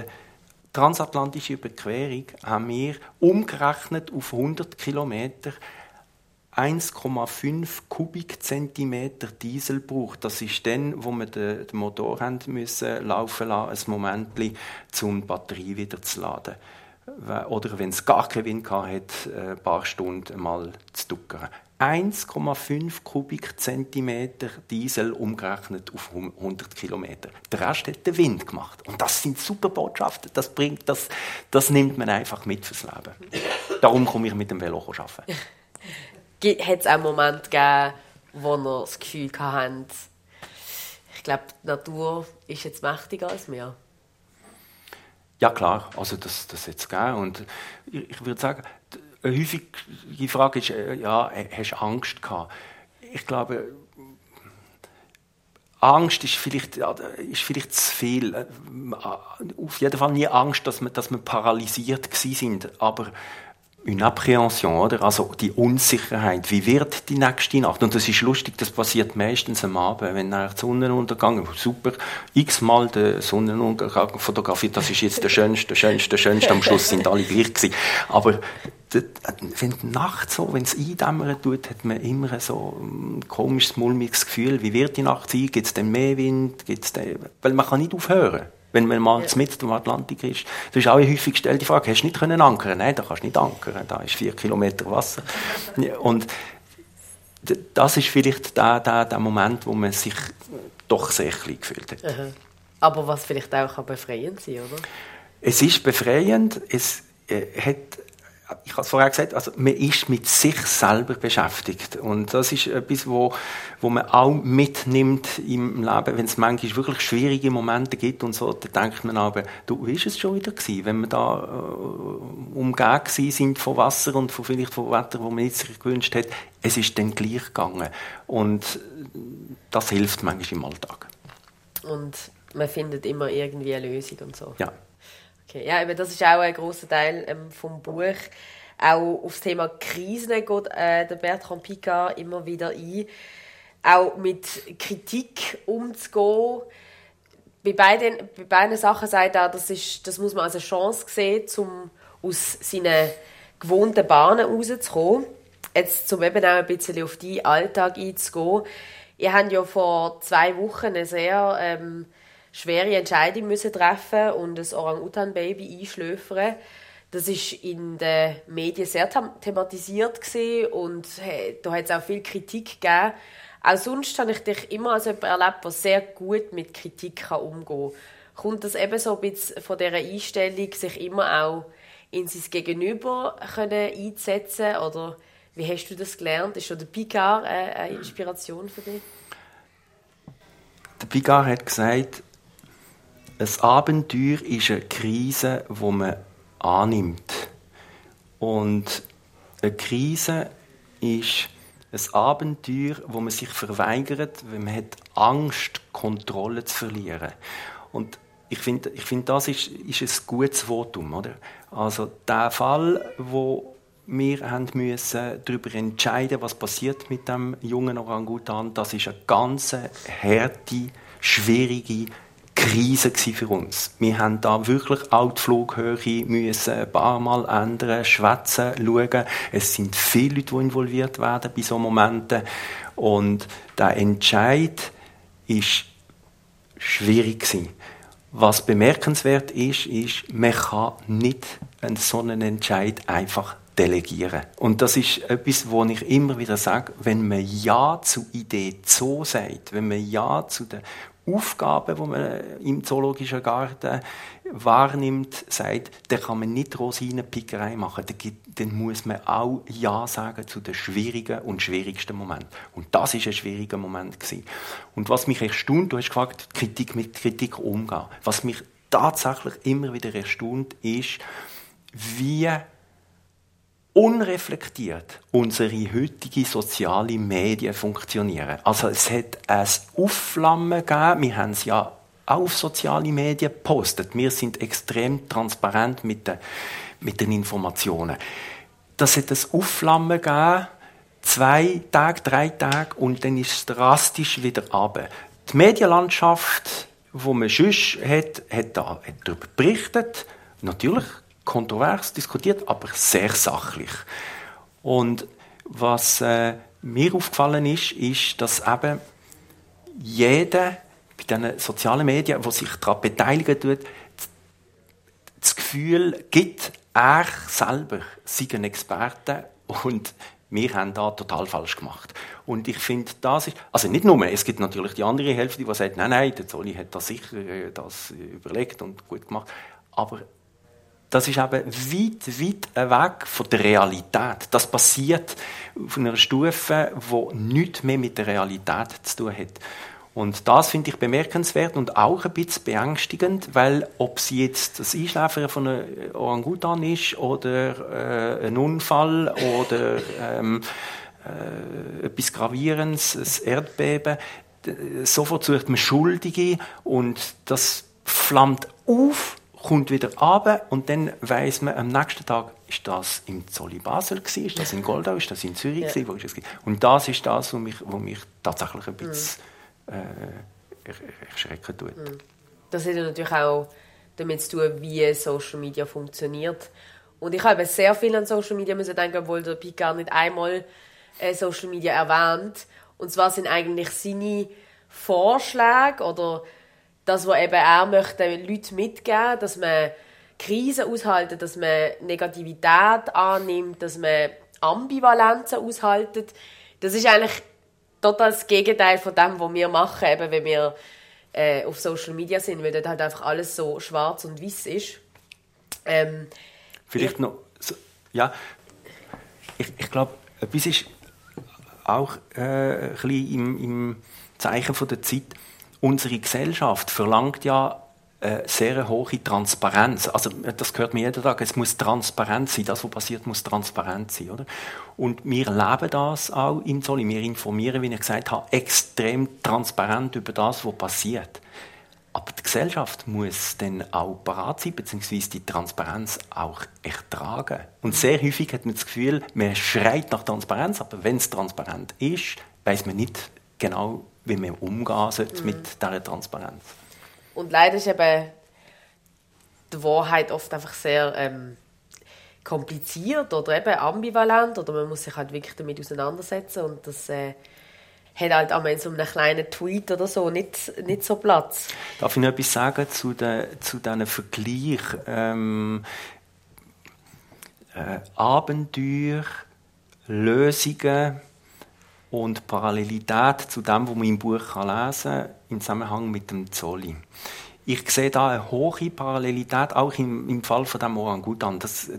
transatlantische Überquerung haben wir umgerechnet auf 100 Kilometer 1,5 Kubikzentimeter Diesel braucht. Das ist dann, wo wir den, Motor haben müssen laufen lassen, ein Moment, um die Batterie wieder zu laden. Oder wenn es gar keinen Wind hatte, ein paar Stunden mal zu duckern. 1,5 Kubikzentimeter Diesel umgerechnet auf 100 Kilometer. Der Rest hat der Wind gemacht. Und das sind super Botschaften. Das, bringt, das, das nimmt man einfach mit fürs Leben. Darum komme ich mit dem Velo arbeiten. hat es auch Momente gegeben, wo ihr das Gefühl hatten, ich glaube, die Natur ist jetzt mächtiger als wir? Ja, klar. Also das, das es gegeben. Und ich, ich würde sagen, eine häufige Frage ist, äh, ja, hast du Angst gehabt? Ich glaube, Angst ist vielleicht, ist vielleicht zu viel. Äh, auf jeden Fall nie Angst, dass wir, dass wir paralysiert sind. Aber eine Appréhension, oder? Also die Unsicherheit. Wie wird die nächste Nacht? Und das ist lustig, das passiert meistens am Abend, wenn nach Sonnenuntergang, super, x-mal den Sonnenuntergang fotografiert, das ist jetzt der schönste, der schönste, der schönste, am Schluss sind alle gleich gewesen. Aber wenn die Nacht so, wenn es eindämmern tut, hat man immer so ein komisches, mulmiges Gefühl. Wie wird die Nacht sein? Gibt es denn mehr Wind? Gibt's denn, weil man kann nicht aufhören wenn man mal ja. mit im Atlantik ist. Das ist auch eine häufig gestellte Frage. Hast du nicht können ankern? Nein, da kannst du nicht ankern. Da ist vier Kilometer Wasser. Und das ist vielleicht der, der, der Moment, wo man sich doch sehr klein gefühlt hat. Aha. Aber was vielleicht auch befreiend sein, oder? Es ist befreiend. Es äh, hat ich habe es vorher gesagt, also man ist mit sich selber beschäftigt und das ist etwas, wo, wo man auch mitnimmt im Leben, wenn es manchmal wirklich schwierige Momente gibt und so, dann denkt man aber, du, wie ist es schon wieder gewesen, wenn wir da äh, umgeben sind von Wasser und von vielleicht von Wetter, wo man nicht sich gewünscht hat, es ist dann gleich gegangen und das hilft manchmal im Alltag. Und man findet immer irgendwie eine Lösung und so. Ja. Okay. Ja, eben, das ist auch ein großer Teil ähm, vom Buch. Auch auf das Thema Krisen geht äh, der Bertrand Picard immer wieder ein. Auch mit Kritik umzugehen. Bei beiden, bei beiden Sachen sagt er, das, ist, das muss man als eine Chance sehen, um aus seinen gewohnten Bahnen rauszukommen. Jetzt, um eben auch ein bisschen auf deinen Alltag einzugehen. Ihr habt ja vor zwei Wochen eine sehr ähm, schwere Entscheidung müssen treffen und das Orang-Utan-Baby einschläfern. Das ist in den Medien sehr thematisiert und da hat es auch viel Kritik gegeben. Auch sonst habe ich dich immer als jemand erlebt, der sehr gut mit Kritik umgehen kann. Kommt das eben so ein bisschen von dieser Einstellung, sich immer auch in sein Gegenüber einzusetzen oder wie hast du das gelernt? Ist schon der Picard eine Inspiration für dich? Der Picard hat gesagt, ein Abenteuer ist eine Krise, die man annimmt. Und eine Krise ist ein Abenteuer, wo man sich verweigert, wenn man hat Angst, Kontrolle zu verlieren. Und ich finde, ich find, das ist, ist ein gutes Votum. Oder? Also der Fall, wo wir haben müssen darüber entscheiden, was passiert mit dem jungen Orangutan, das ist eine ganz harte, schwierige Krise für uns. Wir haben da wirklich auch die Flughöhe müssen ein paar Mal ändern, schwätzen, schauen. Es sind viele Leute, die involviert werden bei solchen Momenten. Und der Entscheid ist schwierig gewesen. Was bemerkenswert ist, ist, man kann nicht einen so einen Entscheid einfach delegieren. Und das ist etwas, wo ich immer wieder sage, wenn man Ja zu Idee Zoo sagt, wenn man Ja zu den Aufgaben, die man im Zoologischen Garten wahrnimmt, sagt, dann kann man nicht Rosinenpickerei machen. Dann muss man auch Ja sagen zu den schwierigen und schwierigsten Momenten. Und das ist ein schwieriger Moment gewesen. Und was mich erstaunt, du hast gefragt, Kritik mit Kritik umgehen. Was mich tatsächlich immer wieder erstaunt, ist, wie unreflektiert unsere heutige soziale Medien funktionieren. Also es hat ein Aufflammen gegeben, wir haben es ja auf soziale Medien gepostet. Wir sind extrem transparent mit den, mit den Informationen. Das hat ein Aufflammen gegeben, zwei Tage, drei Tage und dann ist es drastisch wieder runter. Die Medienlandschaft, wo man sonst hat, hat, da, hat darüber berichtet, natürlich kontrovers diskutiert, aber sehr sachlich. Und was äh, mir aufgefallen ist, ist, dass eben jeder bei diesen sozialen Medien, der sich daran beteiligen tut, das Gefühl gibt, er selber sei ein Experte und wir haben da total falsch gemacht. Und ich finde, das ist, also nicht nur, es gibt natürlich die andere Hälfte, die sagt, nein, nein, der Zolli hat das sicher äh, das überlegt und gut gemacht. Aber das ist eben weit, weit weg von der Realität. Das passiert auf einer Stufe, die nichts mehr mit der Realität zu tun hat. Und das finde ich bemerkenswert und auch ein bisschen beängstigend, weil ob sie jetzt das Einschläfern von einem Orangutan ist oder äh, ein Unfall oder ähm, äh, etwas Gravierendes, ein Erdbeben, sofort sucht man Schuldige und das flammt auf kommt wieder runter und dann weiss man, am nächsten Tag ist das im Zolli Basel gewesen, ist das in Goldau, ist das in Zürich ja. gewesen, wo ist das Und das ist das, was mich, was mich tatsächlich ein bisschen mhm. äh, erschrecken tut. Mhm. Das hat natürlich auch damit zu tun, wie Social Media funktioniert. Und ich habe sehr viel an Social Media müssen denken, obwohl der Pete gar nicht einmal äh, Social Media erwähnt. Und zwar sind eigentlich seine Vorschläge oder das, was eben er möchte, Leute mitgeben, dass man Krisen aushalten, dass man Negativität annimmt, dass man Ambivalenzen aushaltet. Das ist eigentlich total das Gegenteil von dem, was wir machen, eben wenn wir äh, auf Social Media sind, weil dort halt einfach alles so schwarz und weiß ist. Ähm, Vielleicht ich, noch, so, ja, ich, ich glaube, etwas ist auch äh, ein bisschen im, im Zeichen von der Zeit, unsere Gesellschaft verlangt ja äh, sehr hohe Transparenz. Also das gehört mir jeden Tag. Es muss transparent sein. Das, was passiert, muss transparent sein, oder? Und wir leben das auch in Zolli. Wir informieren, wie ich gesagt habe, extrem transparent über das, was passiert. Aber die Gesellschaft muss dann auch parat sein, beziehungsweise die Transparenz auch ertragen. Und sehr häufig hat man das Gefühl, man schreit nach Transparenz, aber wenn es transparent ist, weiß man nicht genau, wie man umgehen sollte mhm. mit dieser Transparenz. Und leider ist eben die Wahrheit oft einfach sehr ähm, kompliziert oder eben ambivalent oder man muss sich halt wirklich damit auseinandersetzen und das äh, hat halt auch in so einem kleinen Tweet oder so nicht, nicht so Platz. Darf ich noch etwas sagen zu, den, zu diesen Vergleich? Ähm, äh, Abenteuer, Lösungen, und Parallelität zu dem, was man im Buch lesen kann, im Zusammenhang mit dem Zolli. Ich sehe da eine hohe Parallelität, auch im, im Fall von dem Orangutan. Das,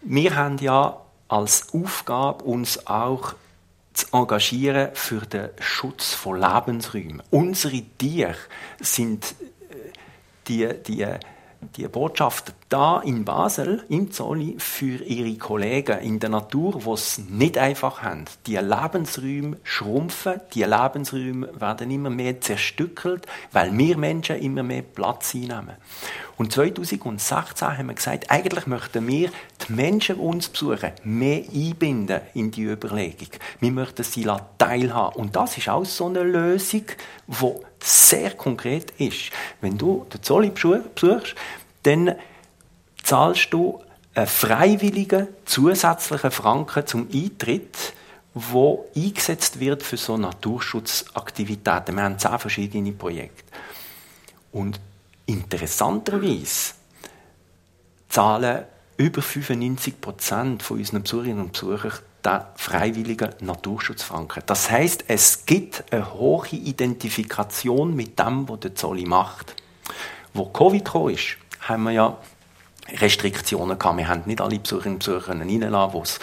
wir haben ja als Aufgabe, uns auch zu engagieren für den Schutz von Lebensräumen. Unsere Tiere sind äh, die, die die Botschaft da in Basel, im Zolli, für ihre Kollegen in der Natur, die es nicht einfach haben. Die Lebensräume schrumpfen, die Lebensräume werden immer mehr zerstückelt, weil wir Menschen immer mehr Platz einnehmen. Und 2016 haben wir gesagt, eigentlich möchten wir die Menschen, die uns besuchen, mehr einbinden in die Überlegung. Wir möchten sie teilhaben. Und das ist auch so eine Lösung, die sehr konkret ist. Wenn du den Zolli besuchst, dann zahlst du einen freiwilligen zusätzlichen Franken zum Eintritt wo eingesetzt wird für so Naturschutzaktivitäten. Wir haben zehn verschiedene Projekte. Und interessanterweise zahlen über 95 Prozent von unseren Besucherinnen und Besuchern den freiwilligen Naturschutzfranken. Das heißt, es gibt eine hohe Identifikation mit dem, was der Zolli macht. Wo Covid kam, ist, haben wir ja Restriktionen gehabt. Wir haben nicht alle Besucherinnen und Besucher reinlassen,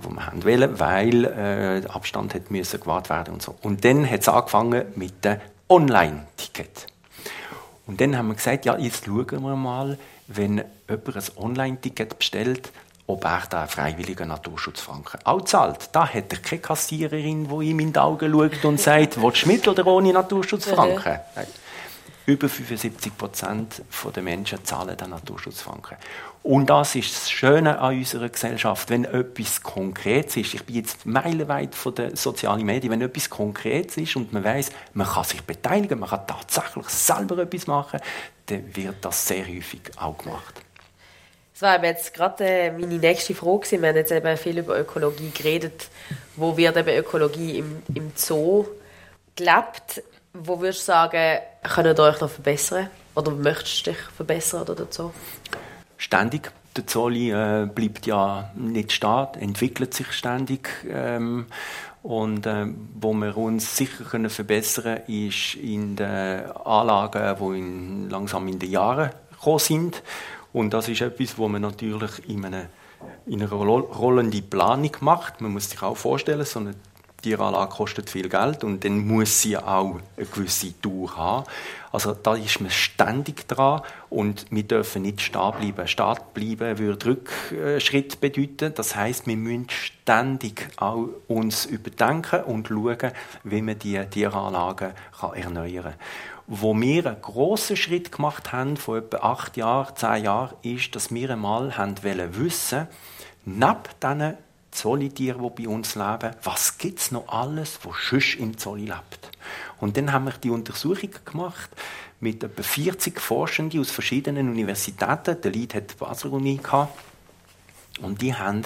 wo wir haben wollen, weil äh, Abstand hat müssen gewahrt werden und so. Und dann hat es angefangen mit dem Online-Ticket. Und dann haben wir gesagt, ja, jetzt schauen wir mal, wenn jemand ein Online-Ticket bestellt, ob er da freiwilligen Naturschutzfranken auch zahlt. Da hat er keine Kassiererin, die ihm in die Augen schaut und sagt, willst du mit oder ohne Naturschutzfranken? Über 75 Prozent der Menschen zahlen den Naturschutzfranken. Und das ist das Schöne an unserer Gesellschaft, wenn etwas Konkretes ist. Ich bin jetzt meilenweit von den sozialen Medien. Wenn etwas Konkretes ist und man weiß, man kann sich beteiligen, man kann tatsächlich selber etwas machen, dann wird das sehr häufig auch gemacht. Das war jetzt gerade äh, meine nächste Frage. Wir haben jetzt eben viel über Ökologie geredet. Wo wird eben Ökologie im, im Zoo gelebt? Wo würdest du sagen, könnt ihr euch noch verbessern? Oder möchtest du dich verbessern oder so? Ständig. Der Zolli äh, bleibt ja nicht stehen, entwickelt sich ständig. Ähm, und äh, wo wir uns sicher können verbessern können, ist in den Anlagen, die in, langsam in den Jahren gekommen sind. Und das ist etwas, wo man natürlich in, eine, in einer rollenden Planung macht. Man muss sich auch vorstellen, so eine Tieranlage kostet viel Geld und dann muss sie auch eine gewisse Dauer haben. Also da ist man ständig dran und wir dürfen nicht stehen bleiben. Stehen bleiben würde Rückschritt bedeuten. Das heißt, wir müssen ständig auch uns überdenken und schauen, wie man die Tieranlagen erneuern kann. Wo wir einen grossen Schritt gemacht haben, vor etwa acht Jahren, zehn Jahren, ist, dass wir einmal haben wissen, neben diesen Zollitiere, die bei uns leben, was gibt es noch alles, was sonst im Zolli lebt. Und dann haben wir die Untersuchung gemacht mit etwa 40 Forschenden aus verschiedenen Universitäten. Der Lead hat die Basel Uni. Und die haben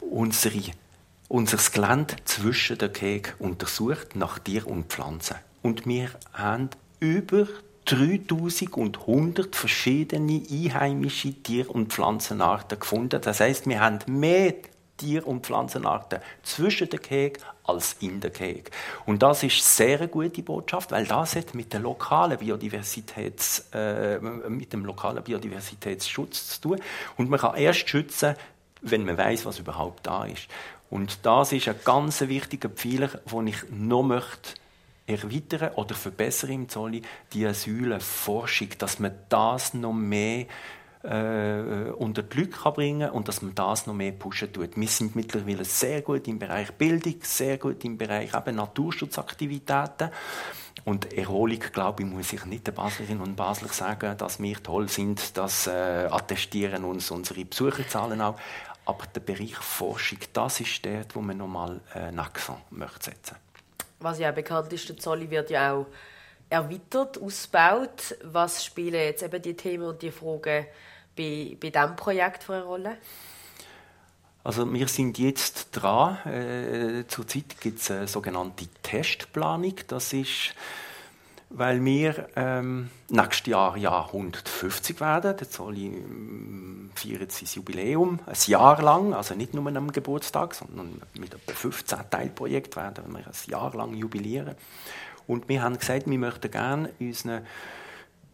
unsere, unser Gelände zwischen den Keg untersucht nach Tier und Pflanzen. Und wir haben über 3100 verschiedene einheimische Tier- und Pflanzenarten gefunden. Das heißt, wir haben mehr Tier- und Pflanzenarten zwischen den Gehegen als in den Gehegen. Und das ist sehr eine gute Botschaft, weil das hat mit, der lokalen Biodiversitäts, äh, mit dem lokalen Biodiversitätsschutz zu tun. Und man kann erst schützen, wenn man weiß, was überhaupt da ist. Und das ist ein ganz wichtiger Pfeiler, den ich noch möchte erweitern oder verbessern im Zolli, die Asylforschung, dass man das noch mehr äh, unter die Leute kann bringen und dass man das noch mehr pushen tut. Wir sind mittlerweile sehr gut im Bereich Bildung, sehr gut im Bereich eben Naturschutzaktivitäten. Und Erholung, glaube ich, muss ich nicht den Baslerinnen und Basler sagen, dass wir toll sind. Das äh, attestieren uns unsere Besucherzahlen auch. Aber der Bereich Forschung, das ist der, wo man nochmal äh, Naxon möchte setzen. Was ja bekannt ist, der Zolli wird ja auch erweitert, ausgebaut. Was spielen jetzt eben die Themen und die Fragen bei, bei diesem Projekt für eine Rolle? Also wir sind jetzt dran. Äh, zurzeit gibt es eine sogenannte Testplanung. Das ist, weil wir ähm, nächstes Jahr ja 150 werden. Jetzt soll ich ähm, feiern sein Jubiläum ein Jahr lang, also nicht nur am Geburtstag, sondern mit etwa 15 Teilprojekten werden wir ein Jahr lang jubilieren. Und wir haben gesagt, wir möchten gerne unseren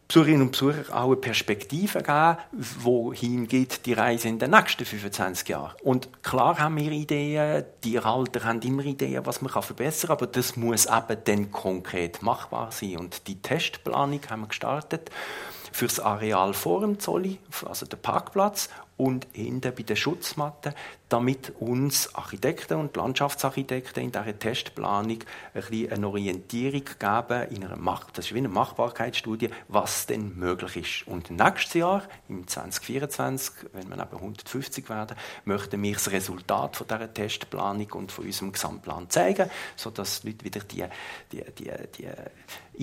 Besucherinnen und Besuchern auch eine Perspektive geben, wohin geht die Reise in den nächsten 25 Jahren. Und klar haben wir Ideen, die Halter haben immer Ideen, was man verbessern kann, aber das muss eben dann konkret machbar sein. Und die Testplanung haben wir gestartet für das Areal vor dem Zolli, also der Parkplatz, und hinten bei den Schutzmatten, damit uns Architekten und Landschaftsarchitekten in dieser Testplanung ein eine Orientierung geben, in einer Mach das ist wie eine Machbarkeitsstudie, was denn möglich ist. Und nächstes Jahr, im 2024, wenn wir eben 150 werden, möchten wir das Resultat von dieser Testplanung und von unserem Gesamtplan zeigen, sodass die Leute wieder die, die, die, die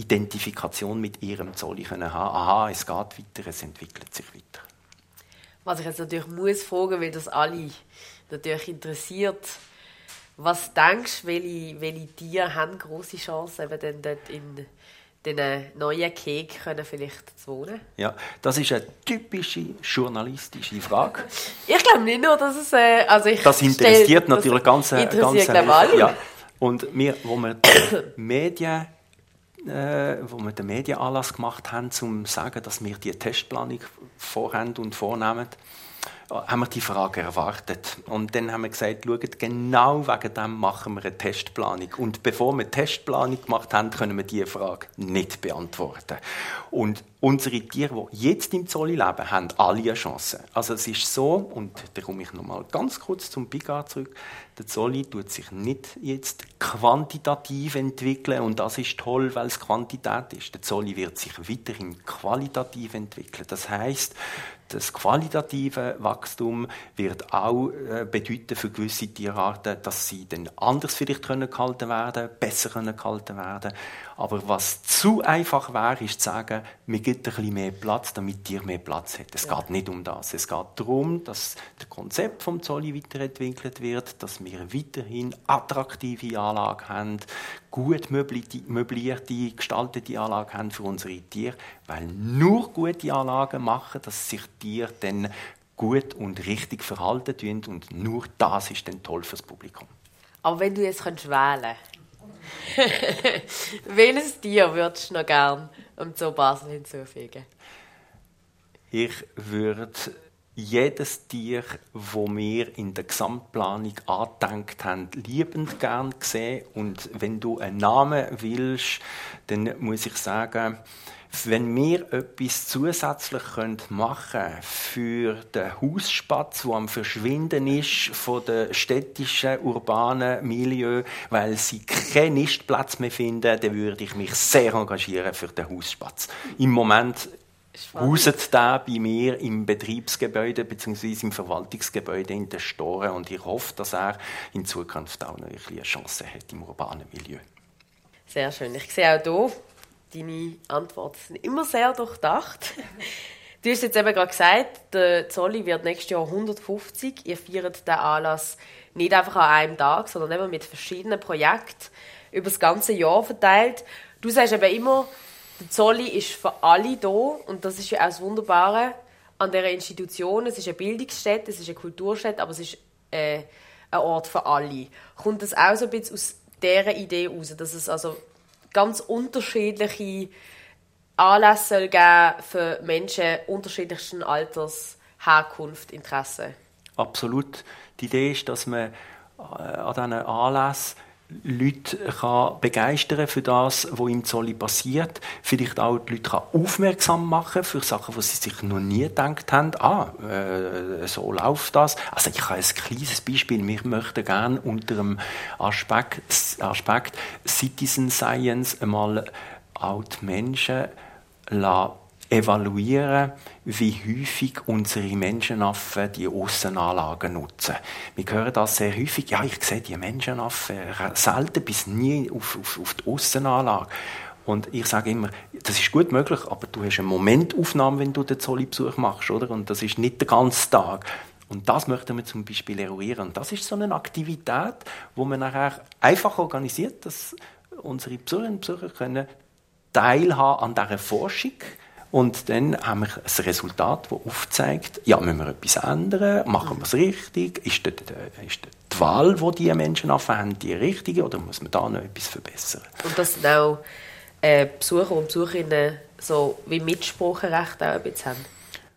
Identifikation mit ihrem Zoll haben können. Aha, es geht weiter, es entwickelt sich weiter. Was ich jetzt natürlich muss fragen, weil das alle natürlich interessiert. Was denkst du, welche, welche Tiere haben große Chancen, eben dann dort in den neuen Keg können vielleicht zu wohnen? Ja, das ist eine typische journalistische Frage. ich glaube nicht nur, dass es... Äh, also ich das interessiert stell, natürlich ganz... Äh, interessiert, ganz, äh, ja. Und wir, wo wir Medien äh, wo wir den Medienanlass gemacht haben, um zu sagen, dass wir die Testplanung vorhaben und vornehmen, haben wir die Frage erwartet. Und dann haben wir gesagt, schaut, genau wegen dem machen wir eine Testplanung. Und bevor wir eine Testplanung gemacht haben, können wir diese Frage nicht beantworten. Und unsere Tiere, die jetzt im Zoll leben, haben alle eine Chance. Also es ist so, und da komme ich nochmal ganz kurz zum Picard zurück, der Zolli tut sich nicht jetzt quantitativ entwickeln und das ist toll, weil es Quantität ist. Der Zolli wird sich weiterhin qualitativ entwickeln. Das heißt, das qualitative Wachstum wird auch äh, bedeuten für gewisse Tierarten, dass sie dann anders vielleicht können gehalten werden, besser können gehalten werden. Aber was zu einfach wäre, ist zu sagen, wir geben ein bisschen mehr Platz, damit Tier mehr Platz hat. Es ja. geht nicht um das. Es geht darum, dass das Konzept vom Zolli weiterentwickelt wird, dass wir weiterhin attraktive Anlagen haben, gut möblierte, gestaltete Anlagen haben für unsere Tiere, weil nur gute Anlagen machen, dass sich Tiere dann gut und richtig verhalten und nur das ist dann toll fürs Publikum. Aber wenn du jetzt wählen könntest, welches Tier würdest du noch gerne am Zoo Basel hinzufügen? Ich würde jedes Tier, wo wir in der Gesamtplanung angedenkt haben, liebend gern sehen. Und wenn du einen Namen willst, dann muss ich sagen, wenn wir etwas zusätzlich machen können für den Hausspatz, der am Verschwinden ist von den städtischen, urbanen Milieu, weil sie keinen Nistplatz mehr finden, dann würde ich mich sehr engagieren für den Hausspatz. Im Moment hauset der bei mir im Betriebsgebäude bzw. im Verwaltungsgebäude in den Storen und ich hoffe, dass er in Zukunft auch noch eine Chance hat im urbanen Milieu. Sehr schön. Ich sehe auch hier, deine Antworten sind immer sehr durchdacht. Du hast jetzt eben gerade gesagt, der Zolli wird nächstes Jahr 150. Ihr feiert den Anlass nicht einfach an einem Tag, sondern eben mit verschiedenen Projekten über das ganze Jahr verteilt. Du sagst eben immer, der Zolli ist für alle da und das ist ja auch das Wunderbare an dieser Institution. Es ist eine Bildungsstätte, es ist eine Kulturstätte, aber es ist äh, ein Ort für alle. Kommt das auch so ein bisschen aus dieser Idee heraus, dass es also ganz unterschiedliche Anlässe soll geben für Menschen unterschiedlichsten Alters, Herkunft, Interesse. Absolut. Die Idee ist, dass man äh, an diesen Anlässen Leute kann begeistern für das, was im Zolli passiert. Vielleicht auch die Leute kann aufmerksam machen für Sachen, die sie sich noch nie gedacht haben. Ah, äh, so läuft das. Also ich habe ein kleines Beispiel. Wir möchten gerne unter dem Aspekt, Aspekt Citizen Science einmal auch die Menschen lassen evaluieren, wie häufig unsere Menschenaffen die Aussenanlagen nutzen. Wir hören das sehr häufig. Ja, ich sehe die Menschenaffen selten bis nie auf, auf, auf die Aussenanlage. Und ich sage immer, das ist gut möglich, aber du hast eine Momentaufnahme, wenn du den Zolli-Besuch machst, oder? Und das ist nicht der ganze Tag. Und das möchten wir zum Beispiel eruieren. Und das ist so eine Aktivität, wo man nachher einfach organisiert, dass unsere Besucherinnen und Besucher können teilhaben an dieser Forschung und dann haben wir ein Resultat, das aufzeigt, ja, müssen wir etwas ändern, machen wir es richtig, ist, ist die Wahl, die diese Menschen haben, die richtige oder muss man da noch etwas verbessern? Und das sind auch äh, Besucher und Besucherinnen so wie Mitspracherecht auch ein bisschen haben?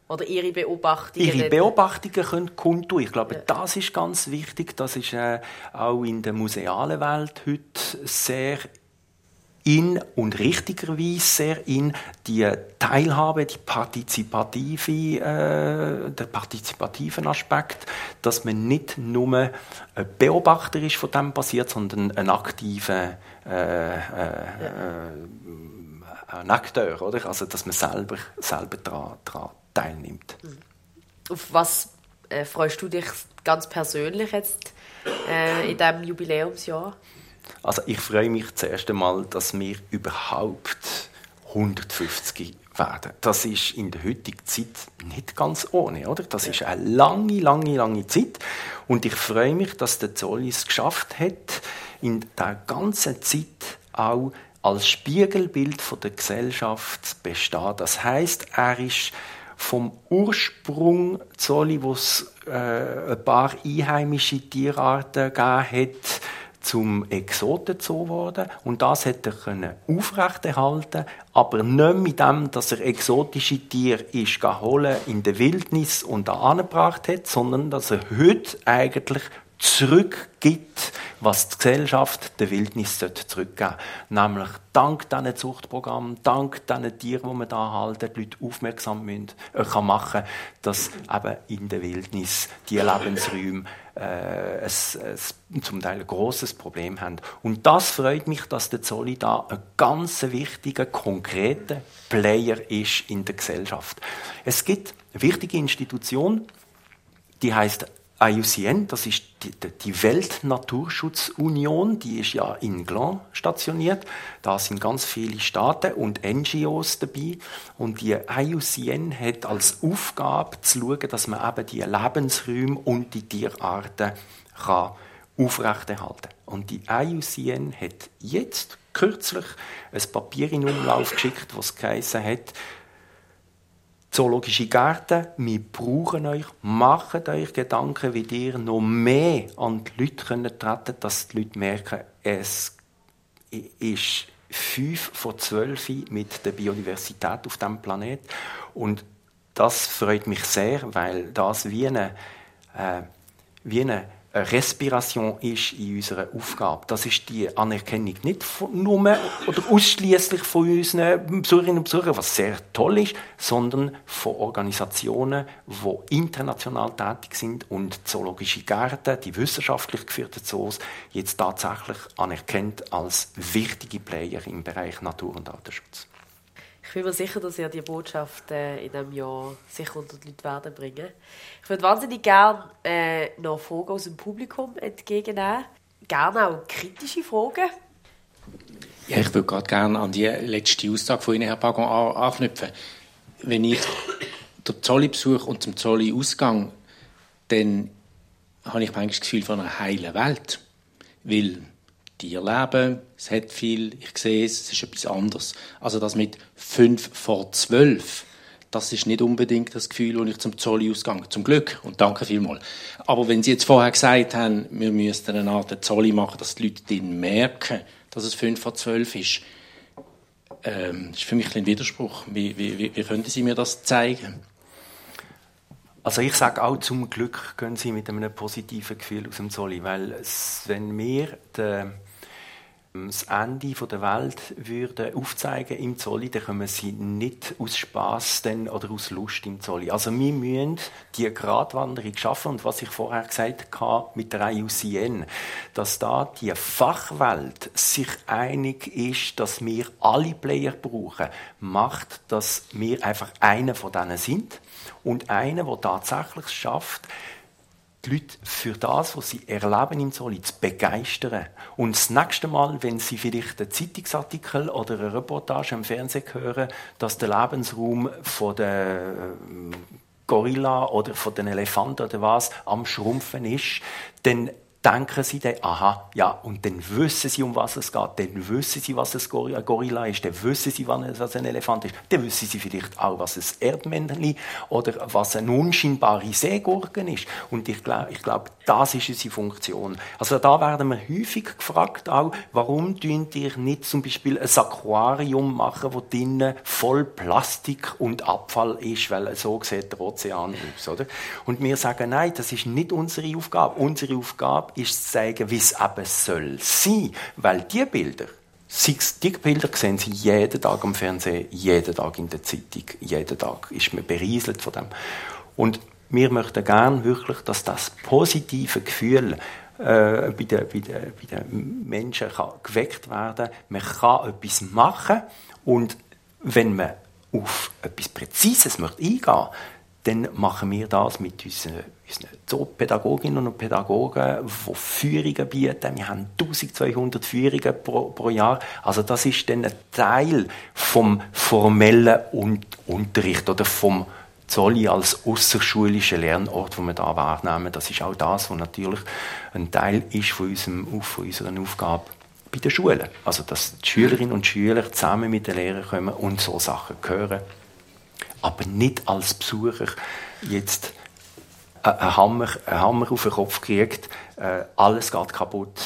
Oder ihre Beobachtungen? Ihre Beobachtungen können kundtun. Ich glaube, ja. das ist ganz wichtig. Das ist äh, auch in der musealen Welt heute sehr in und richtigerweise sehr in die Teilhabe, die partizipative, äh, der partizipativen Aspekt, dass man nicht nur ein Beobachter ist von dem passiert, sondern ein aktiver äh, äh, äh, ein Akteur, oder? Also dass man selber selber daran teilnimmt. Mhm. Auf was äh, freust du dich ganz persönlich jetzt äh, in diesem Jubiläumsjahr? Also ich freue mich zuerst einmal, dass wir überhaupt 150 werden. Das ist in der heutigen Zeit nicht ganz ohne, oder? Das ist eine lange, lange, lange Zeit. Und ich freue mich, dass der Zolli es geschafft hat, in der ganzen Zeit auch als Spiegelbild von der Gesellschaft zu bestehen. Das heißt, er ist vom Ursprung Zolli, wo es äh, ein paar einheimische Tierarten gegeben hat, zum Exotenzoo geworden. Und das hat er aufrechterhalten, aber nicht mit dem, dass er exotische Tiere ist in der Wildnis und da angebracht hat, sondern dass er heute eigentlich zurückgibt, was die Gesellschaft der Wildnis zurückgeben Nämlich dank diesen Zuchtprogrammen, dank diesen Tieren, die man da halten, die Leute aufmerksam müssen, äh, kann machen, dass eben in der Wildnis die Lebensräume äh, ein, zum Teil ein grosses Problem haben. Und das freut mich, dass der Zolli da ein ganz wichtiger, konkreter Player ist in der Gesellschaft. Es gibt eine wichtige Institution, die heißt IUCN, das ist die, Weltnaturschutzunion, die ist ja in Gland stationiert. Da sind ganz viele Staaten und NGOs dabei. Und die IUCN hat als Aufgabe zu schauen, dass man eben die Lebensräume und die Tierarten kann aufrechterhalten Und die IUCN hat jetzt kürzlich ein Papier in Umlauf geschickt, was geheißen hat, Zoologische Gärten, wir brauchen euch, macht euch Gedanken, wie ihr noch mehr an die Leute treten könnt, dass die Leute merken, es ist fünf von zwölf mit der Biodiversität auf dem Planet. Und das freut mich sehr, weil das wie eine, äh, wie eine Respiration ist in unserer Aufgabe. Das ist die Anerkennung nicht nur oder ausschließlich von unseren Besucherinnen und Besuchern, was sehr toll ist, sondern von Organisationen, die international tätig sind und zoologische Gärten, die wissenschaftlich geführten Zoos, jetzt tatsächlich anerkennt als wichtige Player im Bereich Natur- und Datenschutz. Ich bin mir sicher, dass ihr die Botschaft äh, in diesem Jahr sicher unter die Leute werden bringen. Ich würde wahnsinnig gerne äh, noch Fragen aus dem Publikum entgegennehmen. Gerne auch kritische Fragen. Ja, ich würde gerade gerne an die letzte Aussage von Ihnen, Herr Pagon, anknüpfen. Wenn ich den Zolli besuche und zum Zolli ausgang, dann habe ich manchmal das Gefühl von einer heilen Welt. Weil Tiere leben, es hat viel, ich sehe es, es ist etwas anderes. Also das mit fünf vor zwölf, das ist nicht unbedingt das Gefühl, das ich zum Zolli ausgehe. Zum Glück und danke vielmals. Aber wenn Sie jetzt vorher gesagt haben, wir müssten eine Art Zolli machen, dass die Leute dann merken, dass es fünf vor zwölf ist, ähm, ist für mich ein Widerspruch. Wie, wie, wie, wie könnten Sie mir das zeigen? Also ich sage auch, zum Glück gehen Sie mit einem positiven Gefühl aus dem Zolli, weil es, wenn wir den das Ende der Welt würden aufzeigen im Zolli, dann kommen sie nicht aus Spaß oder aus Lust im Zolli. Also wir müssen die Gratwanderung schaffen und was ich vorher gesagt habe mit der IUCN, dass da die Fachwelt sich einig ist, dass wir alle Player brauchen, macht, dass wir einfach einer von denen sind und einer, der tatsächlich schafft, die Leute für das, was sie erleben im Soli, zu begeistern. Und das nächste Mal, wenn sie vielleicht einen Zeitungsartikel oder eine Reportage im Fernsehen hören, dass der Lebensraum von der äh, Gorilla oder von den Elefanten oder was am Schrumpfen ist, dann denken sie dann, aha, ja, und dann wissen sie, um was es geht, dann wissen sie, was ein Gorilla ist, dann wissen sie, was ein Elefant ist, dann wissen sie vielleicht auch, was ein Erdmännchen oder was eine unscheinbare Seegurke ist. Und ich glaube, ich glaub, das ist unsere Funktion. Also da werden wir häufig gefragt auch, warum tun ihr nicht zum Beispiel ein Aquarium machen, wo drinnen voll Plastik und Abfall ist, weil so sieht der Ozean aus, oder? Und wir sagen, nein, das ist nicht unsere Aufgabe. Unsere Aufgabe ist zu zeigen, wie es eben soll sein. Weil die Bilder, die Bilder sehen Sie jeden Tag am Fernsehen, jeden Tag in der Zeitung, jeden Tag ist man berieselt von dem. Und wir möchten gerne wirklich, dass das positive Gefühl äh, bei, den, bei, den, bei den Menschen kann geweckt werden Man kann etwas machen und wenn man auf etwas Präzises möchte eingehen dann machen wir das mit unseren, unseren Zoopädagoginnen und Pädagogen, die Führungen bieten. Wir haben 1200 Führungen pro, pro Jahr. Also das ist dann ein Teil vom formellen Unterricht oder vom Zolli als außerschulischer Lernort, wo wir da wahrnehmen. Das ist auch das, was natürlich ein Teil ist von, unserem, von unserer Aufgabe bei den Schulen. Also, dass die Schülerinnen und Schüler zusammen mit den Lehrern kommen und so Sachen hören. Aber nicht als Besucher jetzt einen Hammer, einen Hammer auf den Kopf kriegt, äh, alles geht kaputt,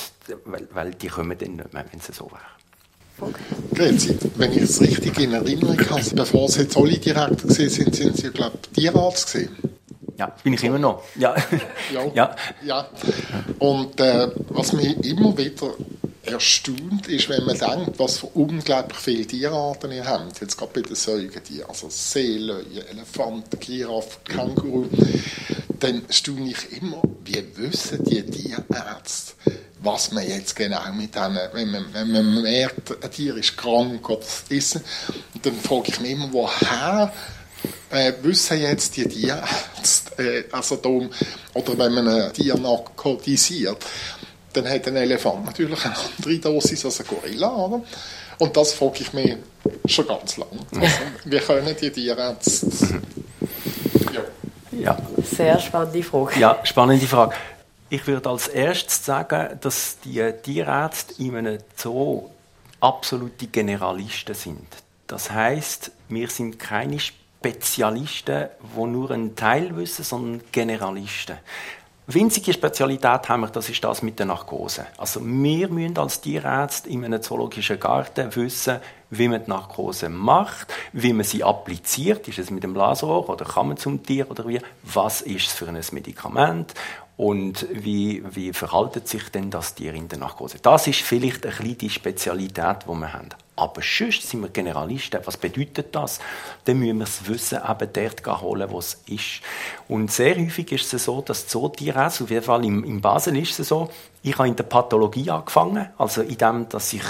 weil, weil die kommen dann nicht mehr, wenn es so wäre. Grüezi, wenn ich es richtig in Erinnerung habe, bevor Sie jetzt alle Direktor waren, sind, sind Sie, glaube ich, Tierarzt gewesen. Ja, bin ich immer noch. Ja. ja. ja. ja. Und äh, was mich immer wieder erstaunt ist, wenn man denkt, was für unglaublich viele Tierarten ihr habt. Jetzt gerade bei den Säugetieren, also Seelöwen, Elefanten, Giraffen, Känguru. Dann staune ich immer, wie wissen die Tierärzte, was man jetzt genau mit denen, wenn man, wenn man merkt, ein Tier ist krank oder ist, und dann frage ich mich immer, woher äh, wissen jetzt die Tierärzte, äh, also darum, oder wenn man ein Tier narkotisiert, dann hat ein Elefant natürlich eine andere Dosis als ein Gorilla, oder? Und das frage ich mich schon ganz lange. Also, wie können die Tierärzte... Ja. Sehr spannende Frage. Ja, spannende Frage. Ich würde als erstes sagen, dass die Tierärzte in einem Zoo absolute Generalisten sind. Das heißt, wir sind keine Spezialisten, die nur einen Teil wissen, sondern Generalisten. Winzige Spezialität haben wir, das ist das mit der Narkose. Also wir müssen als Tierärzte in einem zoologischen Garten wissen, wie man die Narkose macht, wie man sie appliziert, ist es mit dem Blasrohr oder kann man zum Tier oder wie, was ist es für ein Medikament und wie, wie verhaltet sich denn das Tier in der Narkose. Das ist vielleicht ein bisschen die Spezialität, die wir haben. Aber sonst sind wir Generalisten. Was bedeutet das? Dann müssen wir das Wissen eben dort holen, wo es ist. Und sehr häufig ist es so, dass Zootierärzte, auf jeden Fall in Basel ist es so, ich habe in der Pathologie angefangen, also in dem, dass ich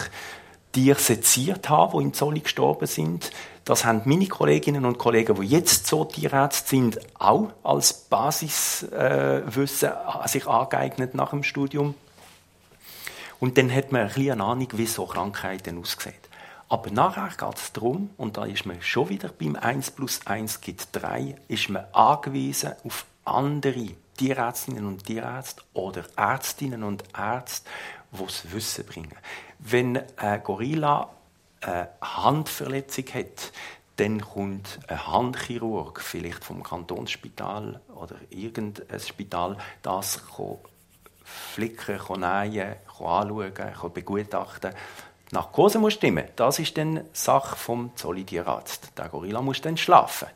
Tiere seziert habe, die in Zolli gestorben sind. Das haben meine Kolleginnen und Kollegen, die jetzt so Tierärzte sind, auch als Basiswissen äh, sich angeeignet nach dem Studium. Und dann hat man ein bisschen eine Ahnung, wie so Krankheiten aussehen. Aber nachher geht es darum, und da ist man schon wieder beim 1 plus 1 gibt 3, ist man angewiesen auf andere Tierärztinnen und Tierärzte oder Ärztinnen und Ärzte, die das Wissen bringen. Wenn ein Gorilla eine Handverletzung hat, dann kommt ein Handchirurg, vielleicht vom Kantonsspital oder irgendein Spital, das flicken, nähen, anschauen, begutachten die Narkose muss stimmen. Das ist dann Sache vom Zollitierarzt. Der Gorilla muss dann schlafen.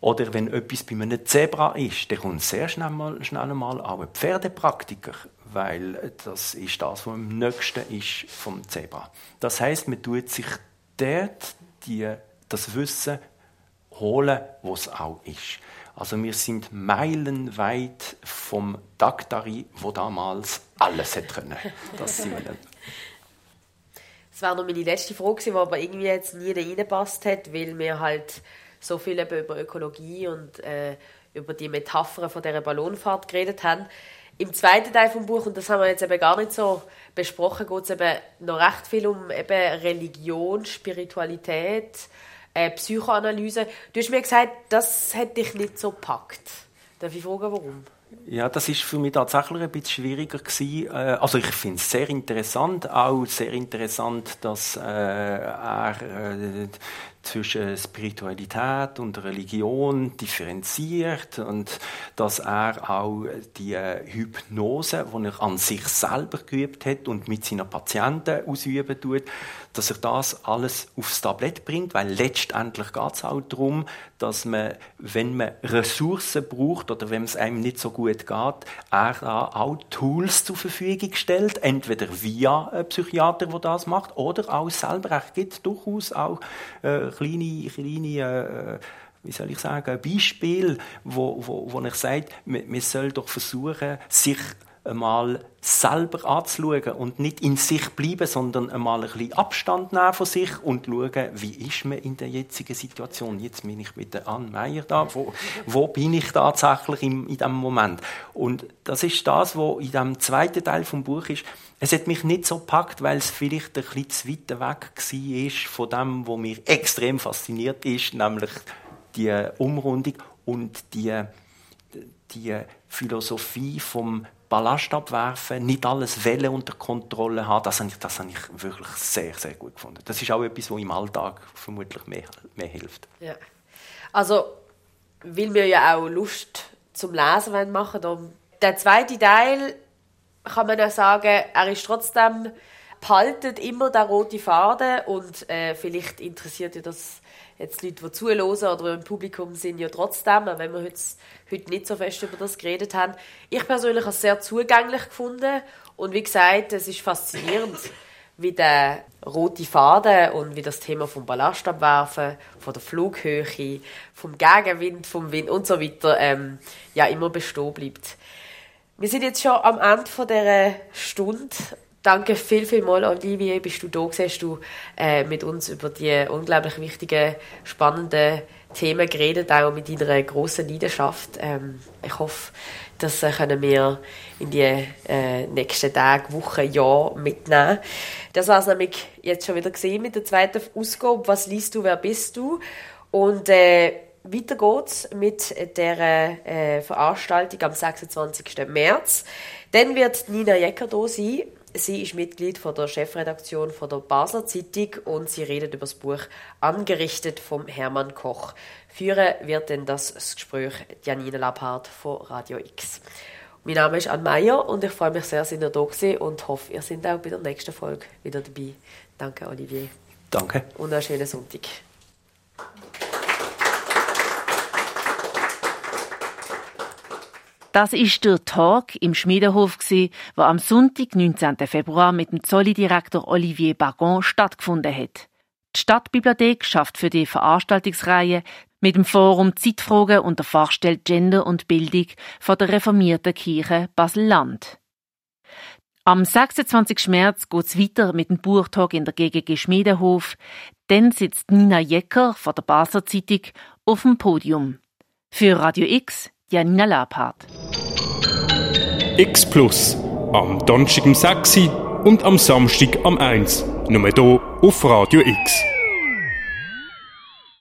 Oder wenn etwas bei einem Zebra ist, dann kommt sehr schnell mal, schnell mal auch ein Pferdepraktiker, weil das ist das, was am nächsten ist vom Zebra. Das heißt, man tut sich dort die, das Wissen holen, wo es auch ist. Also wir sind meilenweit vom Daktari, wo damals alles hätte können. Das sind wir das wäre noch meine letzte Frage, die aber irgendwie jetzt nie reingepasst hat, weil wir halt so viel über Ökologie und äh, über die Metaphern von dieser Ballonfahrt geredet haben. Im zweiten Teil des Buch, und das haben wir jetzt eben gar nicht so besprochen, geht es eben noch recht viel um eben Religion, Spiritualität, äh, Psychoanalyse. Du hast mir gesagt, das hätte dich nicht so gepackt. Darf ich fragen, warum? Ja, das ist für mich tatsächlich ein bisschen schwieriger gewesen. Äh, also ich finde es sehr interessant, auch sehr interessant, dass äh, er äh, zwischen Spiritualität und Religion differenziert und dass er auch die Hypnose, die er an sich selber geübt hat und mit seinen Patienten ausüben tut, dass er das alles aufs Tablett bringt, weil letztendlich geht es auch darum, dass man, wenn man Ressourcen braucht oder wenn es einem nicht so gut geht, er da auch Tools zur Verfügung stellt, entweder via einen Psychiater, der das macht, oder auch selber. Er gibt durchaus auch äh, kleine, kleine äh, wie soll ich sagen, Beispiele, wo, wo, wo ich sage, man, man soll doch versuchen, sich einmal selber anzuschauen und nicht in sich bleiben, sondern einmal ein bisschen Abstand nehmen von sich und schauen, wie ist man in der jetzigen Situation. Jetzt bin ich mit der Anne Meyer da. Wo, wo bin ich tatsächlich in, in diesem Moment? Und das ist das, was in dem zweiten Teil vom Buch ist. Es hat mich nicht so gepackt, weil es vielleicht ein bisschen zu weit weg war von dem, was mir extrem fasziniert ist, nämlich die Umrundung und die, die Philosophie vom Ballast abwerfen, nicht alles Welle unter Kontrolle haben, das habe, ich, das habe ich wirklich sehr, sehr gut gefunden. Das ist auch etwas, was im Alltag vermutlich mehr, mehr hilft. Ja. Also, weil wir ja auch Lust zum Lesen machen wollen. Der zweite Teil kann man ja sagen, er ist trotzdem behaltet immer der rote Faden und äh, vielleicht interessiert ja das jetzt Leute, die zuhören oder im Publikum sind, ja trotzdem, auch wenn wir heute, heute nicht so fest über das geredet haben. Ich persönlich habe es sehr zugänglich gefunden und wie gesagt, es ist faszinierend, wie der rote Faden und wie das Thema vom Ballastabwerfen, von der Flughöhe, vom Gegenwind, vom Wind und so weiter ähm, ja immer bestehen bleibt. Wir sind jetzt schon am Ende von dieser Stunde Danke viel, viel mal, Olivier, bist du da gewesen, du äh, mit uns über die unglaublich wichtigen, spannenden Themen geredet, auch mit deiner grossen Leidenschaft. Ähm, ich hoffe, das äh, können wir in die äh, nächsten Tage, Wochen, Jahre mitnehmen. Das war es nämlich jetzt schon wieder gesehen mit der zweiten Ausgabe. Was liest du, wer bist du? Und äh, weiter geht's mit der äh, Veranstaltung am 26. März. Dann wird Nina Jecker da sein Sie ist Mitglied von der Chefredaktion von der Basler Zeitung und sie redet über das Buch Angerichtet vom Hermann Koch. Führen wird denn das Gespräch Janine Labhardt von Radio X. Mein Name ist Anne Meyer und ich freue mich sehr, dass ihr da seid und hoffe, ihr seid auch bei der nächsten Folge wieder dabei. Danke, Olivier. Danke. Und einen schönen Sonntag. Das ist der Talk im Schmiedenhof, der am Sonntag, 19. Februar, mit dem Zolli-Direktor Olivier Bagon stattgefunden hat. Die Stadtbibliothek schafft für die Veranstaltungsreihe mit dem Forum Zeitfragen und der Fachstelle Gender und Bildung von der reformierten Kirche Basel-Land. Am 26. März geht's weiter mit dem Buchtag in der GGG Schmiedenhof. Dann sitzt Nina Jecker von der Basler Zeitung auf dem Podium. Für Radio X Janina Labhardt. X Plus. Am Donnerstag um 6 und am Samstag am 1. Nur hier auf Radio X.